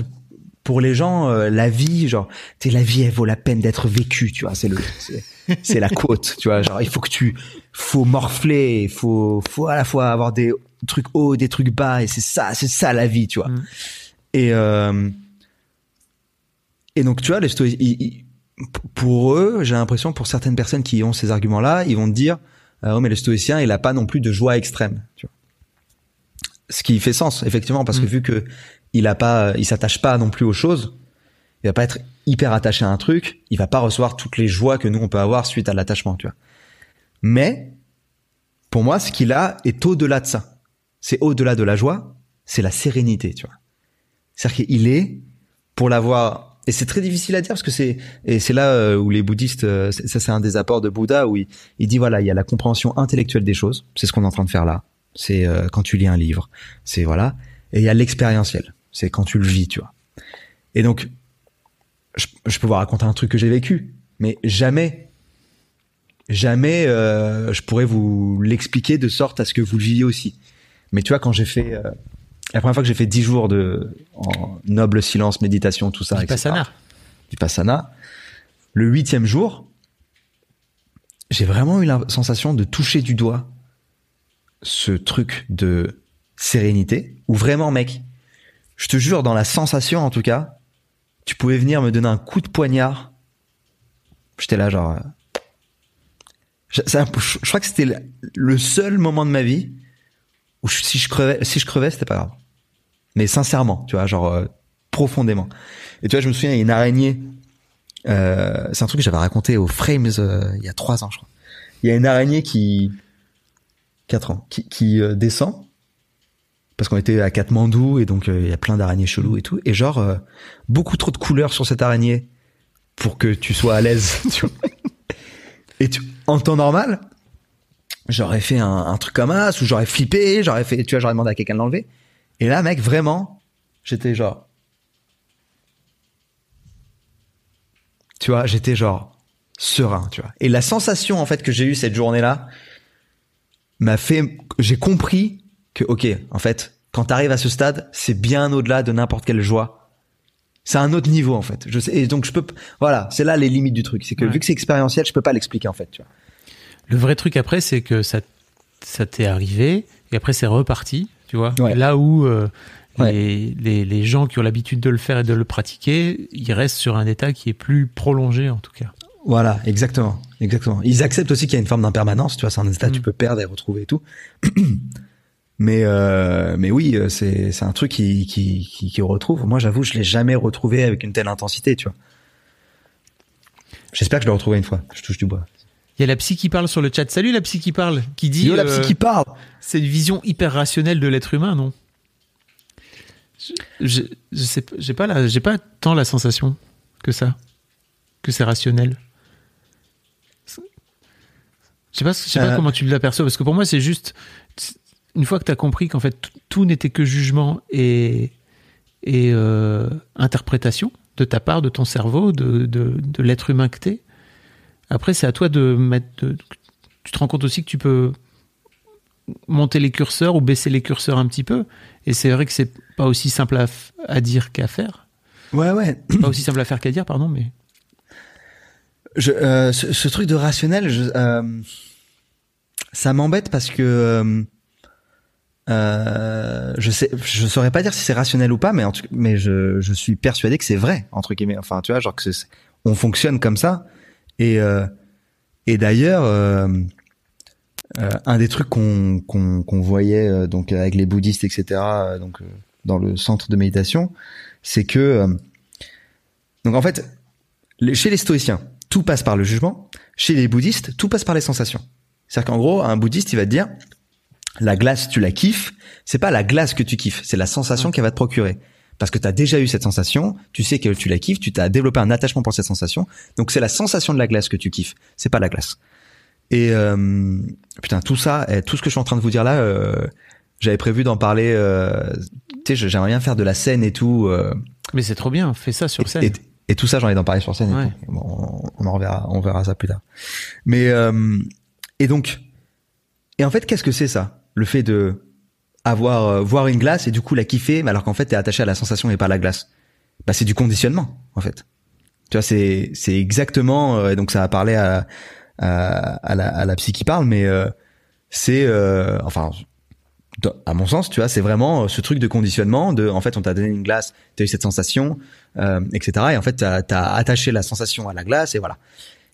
pour les gens, euh, la vie, genre, tu la vie, elle vaut la peine d'être vécue, tu vois. C'est le, c'est [laughs] la quote, tu vois. Genre, il faut que tu, faut morfler, faut, faut à la fois avoir des trucs hauts, des trucs bas, et c'est ça, c'est ça la vie, tu vois. Mm. Et euh, et donc, tu vois, les stoïciens, pour eux, j'ai l'impression, pour certaines personnes qui ont ces arguments-là, ils vont te dire, ouais, mais le stoïcien, il a pas non plus de joie extrême, tu vois. Ce qui fait sens, effectivement, parce que Mm. vu que il a pas, il s'attache pas non plus aux choses, il va pas être hyper attaché à un truc, il va pas recevoir toutes les joies que nous on peut avoir suite à l'attachement, tu vois. Mais pour moi, ce qu'il a est au-delà de ça. C'est au-delà de la joie, c'est la sérénité, tu vois. C'est-à-dire qu'il est pour l'avoir et c'est très difficile à dire parce que c'est et c'est là euh, où les bouddhistes euh, ça c'est un des apports de Bouddha où il, dit voilà, il y a la compréhension intellectuelle des choses, c'est ce qu'on est en train de faire là. C'est euh, quand tu lis un livre, c'est voilà, et il y a l'expérientiel, c'est quand tu le vis, tu vois. Et donc je, je peux vous raconter un truc que j'ai vécu, mais jamais, jamais je pourrais vous l'expliquer de sorte à ce que vous le viviez aussi. Mais tu vois, quand j'ai fait la première fois que j'ai fait 10 jours de en noble silence, méditation, tout ça, etc. Vipassana. Vipassana, le huitième jour, j'ai vraiment eu la sensation de toucher du doigt ce truc de sérénité, où vraiment, mec, je te jure, dans la sensation en tout cas, tu pouvais venir me donner un coup de poignard. J'étais là, genre. euh, je, crois que c'était le seul moment de ma vie où je- si je crevais, si je crevais, c'était pas grave. Mais sincèrement, tu vois, genre euh, profondément. Et tu vois, je me souviens, il y a une araignée. Euh, c'est un truc que j'avais raconté aux Frames euh, il y a trois ans, je crois. Il y a une araignée qui quatre ans, qui, qui euh, descend parce qu'on était à Katmandou et donc euh, il y a plein d'araignées chelous et tout. Et genre euh, beaucoup trop de couleurs sur cette araignée pour que tu sois à l'aise. [laughs] tu. Et tu, en temps normal, j'aurais fait un, un truc comme ça, ou j'aurais flippé, j'aurais fait, tu vois, j'aurais demandé à quelqu'un de l'enlever. Et là, mec, vraiment, j'étais genre, tu vois, j'étais genre serein, tu vois. Et la sensation en fait que j'ai eue cette journée-là m'a fait, j'ai compris que ok, en fait, quand t'arrives à ce stade, c'est bien au-delà de n'importe quelle joie. C'est un autre niveau en fait. Je sais, et donc je peux, voilà, c'est là les limites du truc. C'est que Ouais. vu que c'est expérientiel, je peux pas l'expliquer en fait, tu vois. Le vrai truc après, c'est que ça, ça t'est arrivé et après c'est reparti, tu vois. Ouais. Là où euh, Ouais. les, les, les gens qui ont l'habitude de le faire et de le pratiquer, ils restent sur un état qui est plus prolongé en tout cas. Voilà, exactement, exactement. Ils acceptent aussi qu'il y a une forme d'impermanence, tu vois, c'est un état que tu Mm. peux perdre et retrouver et tout. [clears throat] mais euh, mais oui, euh, c'est c'est un truc qui qui qui, qui retrouve. Moi, j'avoue, je l'ai jamais retrouvé avec une telle intensité, tu vois. J'espère que je l'ai retrouvé une fois. Je touche du bois. Il y a la psy qui parle sur le chat. Salut la psy qui parle, qui dit Yo, la euh, psy qui parle. c'est une vision hyper rationnelle de l'être humain, non? Je, je, sais, pas- j'ai pas la, j'ai pas tant la sensation que ça, que c'est rationnel. Je sais pas, je sais pas Euh. comment tu l'aperçois parce que pour moi c'est juste une fois que tu as compris qu'en fait tout, tout n'était que jugement et et euh, interprétation de ta part, de ton cerveau, de, de, de l'être humain que t'es. Après, c'est à toi de mettre. de- tu te rends compte aussi que tu peux monter les curseurs ou baisser les curseurs un petit peu. Et c'est vrai que c'est pas aussi simple à, à dire qu'à faire. Ouais, ouais. Pas aussi simple à faire qu'à dire, pardon, mais. Je, euh, ce, ce truc de rationnel, je, euh, ça m'embête parce que euh, je sais, je saurais pas dire si c'est rationnel ou pas, mais en tout, mais je, je suis persuadé que c'est vrai entre guillemets. Enfin, tu vois, genre que on fonctionne comme ça. Et euh, et d'ailleurs, euh, euh, un des trucs qu'on voyait donc avec les bouddhistes, etc. donc dans le centre de méditation, c'est que donc en fait, chez les stoïciens, tout passe par le jugement. Chez les bouddhistes, tout passe par les sensations. C'est-à-dire qu'en gros, un bouddhiste, il va te dire, la glace, tu la kiffes. C'est pas la glace que tu kiffes, c'est la sensation qu'elle va te procurer. Parce que tu as déjà eu cette sensation, tu sais que tu la kiffes, tu t'as développé un attachement pour cette sensation. Donc c'est la sensation de la glace que tu kiffes, c'est pas la glace. Et euh, putain, tout ça, eh, tout ce que je suis en train de vous dire là, euh, j'avais prévu d'en parler. Euh, tu sais, j'aimerais bien faire de la scène et tout. euh, Mais c'est trop bien, fais ça sur scène. et, et tout ça, j'en ai d'en parler sur scène. et Ouais. tout. Bon, on, on en reverra, on verra ça plus tard. Mais euh, et donc, et en fait, qu'est-ce que c'est ça? Le fait de avoir euh, voir une glace et du coup la kiffer, alors qu'en fait t'es attaché à la sensation et pas à la glace. Bah c'est du conditionnement en fait. Tu vois, c'est c'est exactement. euh, et donc ça a parlé à à, la, à la psy qui parle, mais euh, c'est, euh, enfin, à mon sens, tu vois, c'est vraiment ce truc de conditionnement. De, en fait, on t'a donné une glace, t'as eu cette sensation, euh, etc. Et en fait, t'as as attaché la sensation à la glace, et voilà.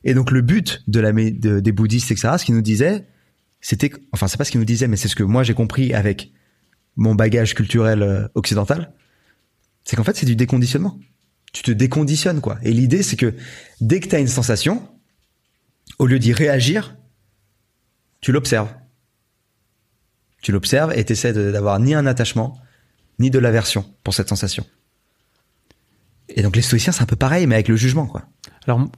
Et donc, le but de la de, des bouddhistes, etc. Ce qu'ils nous disaient, c'était, enfin, c'est pas ce qu'ils nous disaient, mais c'est ce que moi j'ai compris avec mon bagage culturel occidental, c'est qu'en fait, c'est du déconditionnement. Tu te déconditionnes, quoi. Et l'idée, c'est que dès que t'as une sensation, au lieu d'y réagir, tu l'observes. Tu l'observes et tu essaies d'avoir ni un attachement, ni de l'aversion pour cette sensation. Et donc les stoïciens, c'est un peu pareil, mais avec le jugement, quoi. Alors,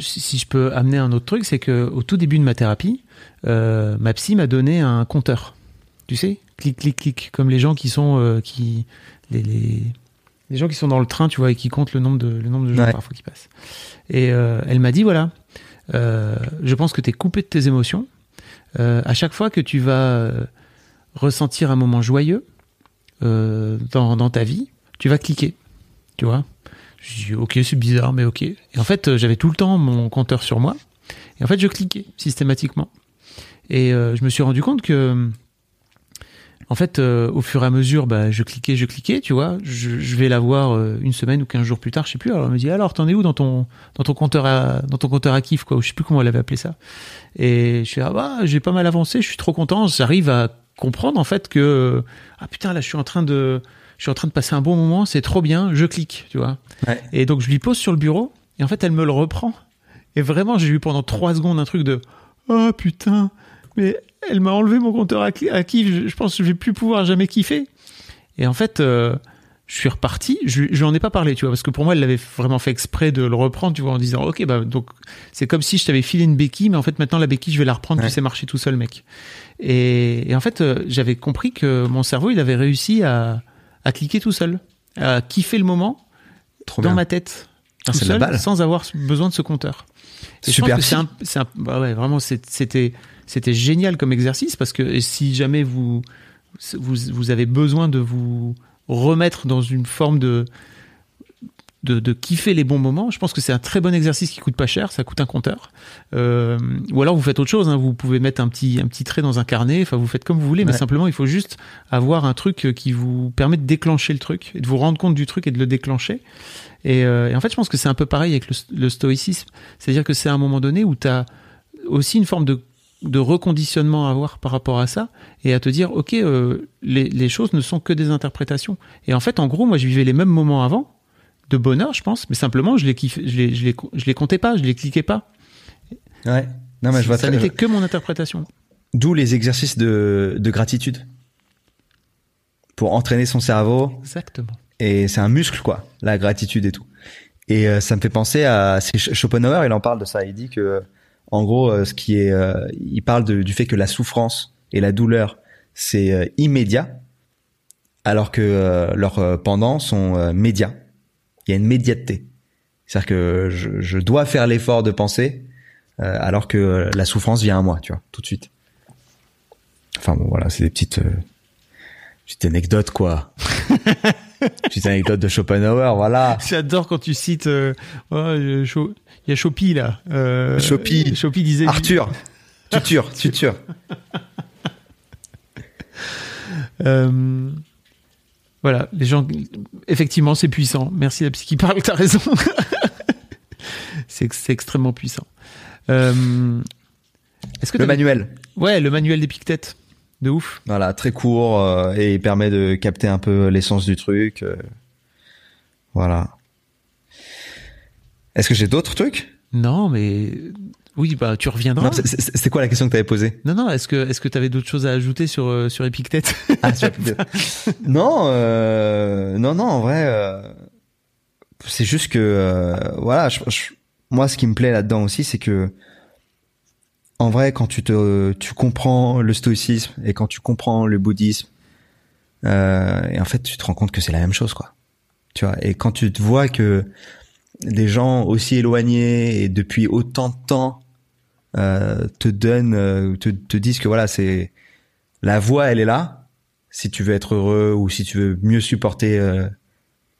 si je peux amener un autre truc, c'est que au tout début de ma thérapie, euh, ma psy m'a donné un compteur. Tu sais, clic, clic, clic, comme les gens qui sont euh, qui les, les, les, gens qui sont dans le train, tu vois, et qui comptent le nombre de le nombre de gens parfois qui passent. Et euh, elle m'a dit voilà, euh, je pense que tu es coupé de tes émotions. Euh, à chaque fois que tu vas euh, ressentir un moment joyeux dans, ta vie, tu vas cliquer. Tu vois Je dis, ok, c'est bizarre, mais ok. Et en fait, j'avais tout le temps mon compteur sur moi. Et en fait, je cliquais systématiquement. Et je me suis rendu compte que en fait, euh, au fur et à mesure, bah, je cliquais, je cliquais, tu vois. Je, vais la voir euh, une semaine ou quinze jours plus tard, je sais plus. Alors elle me dit alors, t'en es où dans ton dans ton compteur à dans ton compteur à kiff quoi? Ou je sais plus comment elle avait appelé ça. Et je suis ah bah j'ai pas mal avancé, je suis trop content. J'arrive à comprendre en fait que ah putain là je suis en train de je suis en train de passer un bon moment, c'est trop bien, je clique, tu vois. Et donc je lui pose sur le bureau et en fait elle me le reprend. Et vraiment j'ai eu pendant trois secondes un truc de oh putain mais elle m'a enlevé mon compteur à, kiff. Je, pense que je vais plus pouvoir jamais kiffer. Et en fait, euh, je suis reparti. Je, je ai pas parlé, tu vois, parce que pour moi, elle l'avait vraiment fait exprès de le reprendre, tu vois, en disant, ok, bah donc c'est comme si je t'avais filé une béquille, mais en fait maintenant la béquille, je vais la reprendre. Tu sais marcher tout seul, mec. Et, en fait, euh, j'avais compris que mon cerveau, il avait réussi à, à cliquer tout seul, à kiffer le moment dans ma tête, tout seul, sans avoir besoin de ce compteur. Super. C'est un, un, bah ouais, vraiment, c'était c'était génial comme exercice parce que si jamais vous, vous, vous avez besoin de vous remettre dans une forme de, de, de, kiffer les bons moments. Je pense que c'est un très bon exercice qui coûte pas cher, ça coûte un compteur. Euh, ou alors vous faites autre chose, hein. vous pouvez mettre un petit, un petit trait dans un carnet, enfin vous faites comme vous voulez, mais simplement il faut juste avoir un truc qui vous permet de déclencher le truc, et de vous rendre compte du truc et de le déclencher. Et, euh, et en fait je pense que c'est un peu pareil avec le, le stoïcisme, c'est-à-dire que c'est à un moment donné où tu as aussi une forme de de reconditionnement à avoir par rapport à ça et à te dire ok euh, les, les, choses ne sont que des interprétations. Et en fait en gros moi je vivais les mêmes moments avant de bonheur je pense mais simplement je les je les je les je les comptais pas je les cliquais pas. Ouais. Non mais je vois ça n'était que mon interprétation. D'où les exercices de, de gratitude. Pour entraîner son cerveau. Exactement. Et c'est un muscle quoi la gratitude et tout. Et euh, ça me fait penser à Schopenhauer il en parle de ça. Il dit que en gros, euh, ce qui est, euh, il parle du fait que la souffrance et la douleur c'est euh, immédiat, alors que leurs pendant sont médias. Il y a une médiateté. C'est-à-dire que je, dois faire l'effort de penser, alors que la souffrance vient à moi, tu vois, tout de suite. Enfin bon, voilà, c'est des petites, petites anecdotes quoi. [laughs] petite anecdote de Schopenhauer, voilà. J'adore quand tu cites oh, il y a Chopi là. Euh, Chopi. Chopi disait. Arthur. [laughs] Tutur, tutur. [laughs] euh, voilà, les gens. Effectivement, c'est puissant. Merci la psy qui parle, t'as raison. [laughs] c'est extrêmement puissant. Euh, est-ce que le manuel Ouais, le manuel d'Épictète. De ouf. Voilà, très court euh, et il permet de capter un peu l'essence du truc. Euh, voilà. Est-ce que j'ai d'autres trucs? Non, mais oui, bah tu reviendras. C'est quoi la question que tu avais posée? Non, non. Est-ce que est-ce que tu avais d'autres choses à ajouter sur euh, sur Epictet Ah, sur [laughs] Non, euh, non, non. En vrai, euh, c'est juste que euh, voilà. Je, moi, ce qui me plaît là-dedans aussi, c'est que en vrai, quand tu te tu comprends le stoïcisme et quand tu comprends le bouddhisme, et en fait, tu te rends compte que c'est la même chose, quoi. Tu vois. Et quand tu te vois que des gens aussi éloignés et depuis autant de temps euh, te donnent, euh, te, te disent que voilà, c'est la voie, elle est là. Si tu veux être heureux ou si tu veux mieux supporter euh,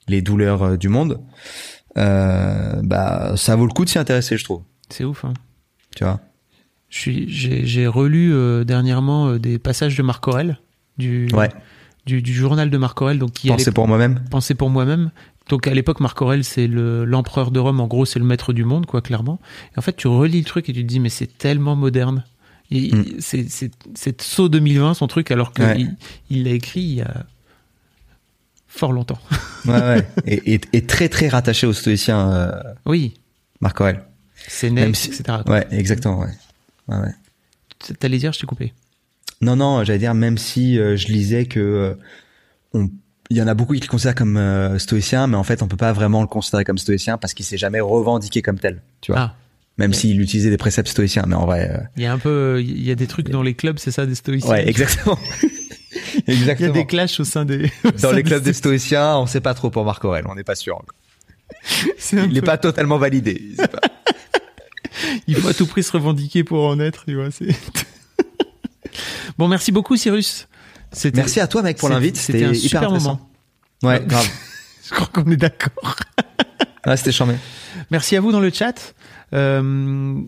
les douleurs du monde, bah ça vaut le coup de s'y intéresser, je trouve. C'est ouf. Hein. Tu vois? j'ai, relu dernièrement des passages de Marc Aurel, du, Ouais. du, du journal de Marc Aurel, donc qui allait pour moi-même. penser pour moi-même. Donc à l'époque, Marc Aurel, c'est le, l'empereur de Rome. En gros, c'est le maître du monde, quoi, clairement. Et en fait, tu relis le truc et tu te dis, mais c'est tellement moderne. Il- Mm. C'est, saut 2020 son truc, alors qu'il Ouais. il l'a écrit il y a fort longtemps. [laughs] Ouais, ouais. et, et, et très très rattaché aux stoïciens, euh, Oui, Marc Aurel. c'est Même net, si- etc. Ouais, exactement. Ouais. Ouais, ouais. T'allais dire, je t'ai coupé. Non, non, j'allais dire même si euh, je lisais que euh, on, il y en a beaucoup qui le considèrent comme euh, stoïcien, mais en fait on peut pas vraiment le considérer comme stoïcien parce qu'il s'est jamais revendiqué comme tel, tu vois. Ah, même s'il utilisait des préceptes stoïciens, mais en vrai. euh, il y a un peu, il y a des trucs dans les clubs, c'est ça, des stoïciens? Ouais, exactement. [laughs] Il y a des clashs au sein des. au Dans sein les clubs des stoïciens. on sait pas trop pour Marc Aurel, on n'est pas sûr. [laughs] Il est peu- pas totalement validé. Pas- [laughs] Il faut à tout prix se revendiquer pour en être, tu vois. bon, merci beaucoup, Cyrus. Merci à toi mec pour l'invite, C'était un hyper super intéressant. moment. Ouais, grave. [laughs] Je crois qu'on est d'accord. Ouais, c'était charmé. Merci à vous dans le chat. Euh,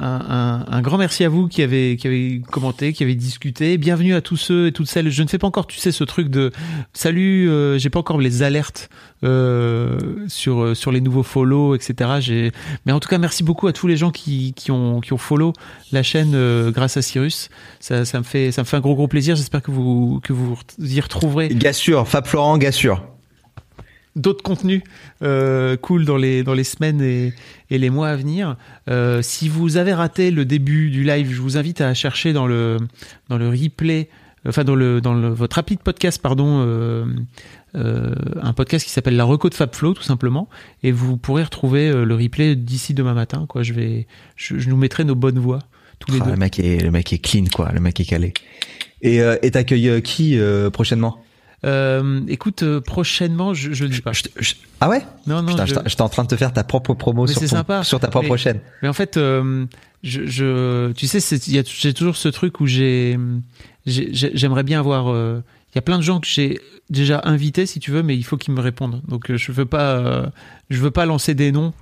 un, un- grand merci à vous qui avez, qui avez commenté, qui avez discuté. Bienvenue à tous ceux et toutes celles. Je ne fais pas encore, tu sais, ce truc de salut. euh, j'ai pas encore les alertes euh, sur euh, sur les nouveaux follow, etc. J'ai, mais en tout cas, merci beaucoup à tous les gens qui, qui ont qui ont follow la chaîne euh, grâce à Cyrus. Ça, ça me fait ça me fait un gros gros plaisir. J'espère que vous que vous y retrouverez Gassure, Fab Florent, Gassure. D'autres contenus euh, cool dans les dans les semaines et, et les mois à venir. Euh, si vous avez raté le début du live, je vous invite à chercher dans le dans le replay, enfin dans le dans le, votre rapide podcast pardon, euh, euh, un podcast qui s'appelle La Reco de Fabflow tout simplement, et vous pourrez retrouver le replay d'ici demain matin. Quoi, je vais je, je nous mettrai nos bonnes voix tous les Ah, deux. le mec est le mec est clean quoi, le mec est calé. Et euh, t'accueilles qui euh, prochainement? Euh, écoute, euh, prochainement, je je le dis pas. Je te- je- Ah ouais Non non. Putain, je- j'étais en train de te faire ta propre promo sur, c'est ton- sympa. sur ta propre Mais- chaîne. Mais en fait, euh, je, tu sais, j'ai toujours ce truc où j'ai, j'ai- j'ai- j'aimerais bien avoir. Il y a plein de gens que j'ai déjà invités, si tu veux, mais il faut qu'ils me répondent. Donc, je veux pas, je veux pas lancer des noms.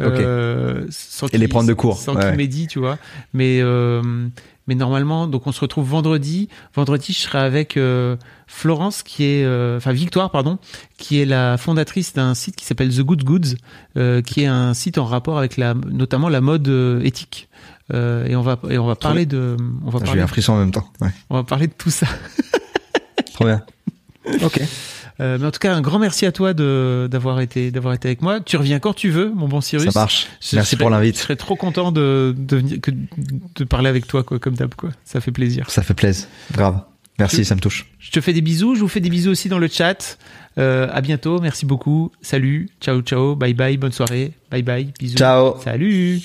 euh, sans Et les prendre de court, sans ouais. qu'ils tu vois. Mais euh, mais normalement, donc on se retrouve vendredi. Vendredi, je serai avec euh, Florence, qui est, euh, enfin Victoire, pardon, qui est la fondatrice d'un site qui s'appelle The Good Goods, euh, qui est un site en rapport avec la, notamment la mode euh, éthique. Euh, et on va et on va parler de, on va J'ai un frisson en même temps. Ouais. on va parler de tout ça. Trop bien. Ok. Euh, mais en tout cas, un grand merci à toi de d'avoir été d'avoir été avec moi. Tu reviens quand tu veux, mon bon Cyrus. Ça marche. Je Merci serais- pour Je l'invite. serais trop content de de venir que de parler avec toi, quoi, comme d'hab, quoi. Ça fait plaisir. Ça fait plaisir. Grave. Merci, ça me touche. Je te fais des bisous. Je vous fais des bisous aussi dans le chat. Euh, à bientôt. Merci beaucoup. Salut. Ciao, ciao. Bye bye. Bonne soirée. Bye bye. Bisous. Ciao. Salut.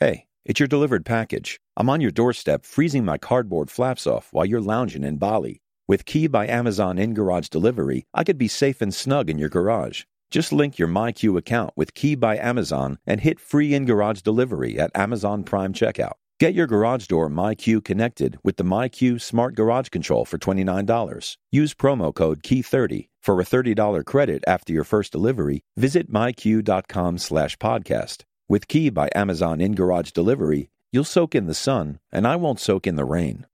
Hey, it's your delivered package. I'm on your doorstep freezing my cardboard flaps off while you're lounging in Bali. With Key by Amazon in garage delivery, I could be safe and snug in your garage. Just link your MyQ account with Key by Amazon and hit free in garage delivery at Amazon Prime checkout. Get your garage door MyQ connected with the MyQ Smart Garage Control for $29. Use promo code KEY30 for a $30 credit after your first delivery. Visit myq.com slash podcast. With Key by Amazon in garage delivery, you'll soak in the sun, and I won't soak in the rain.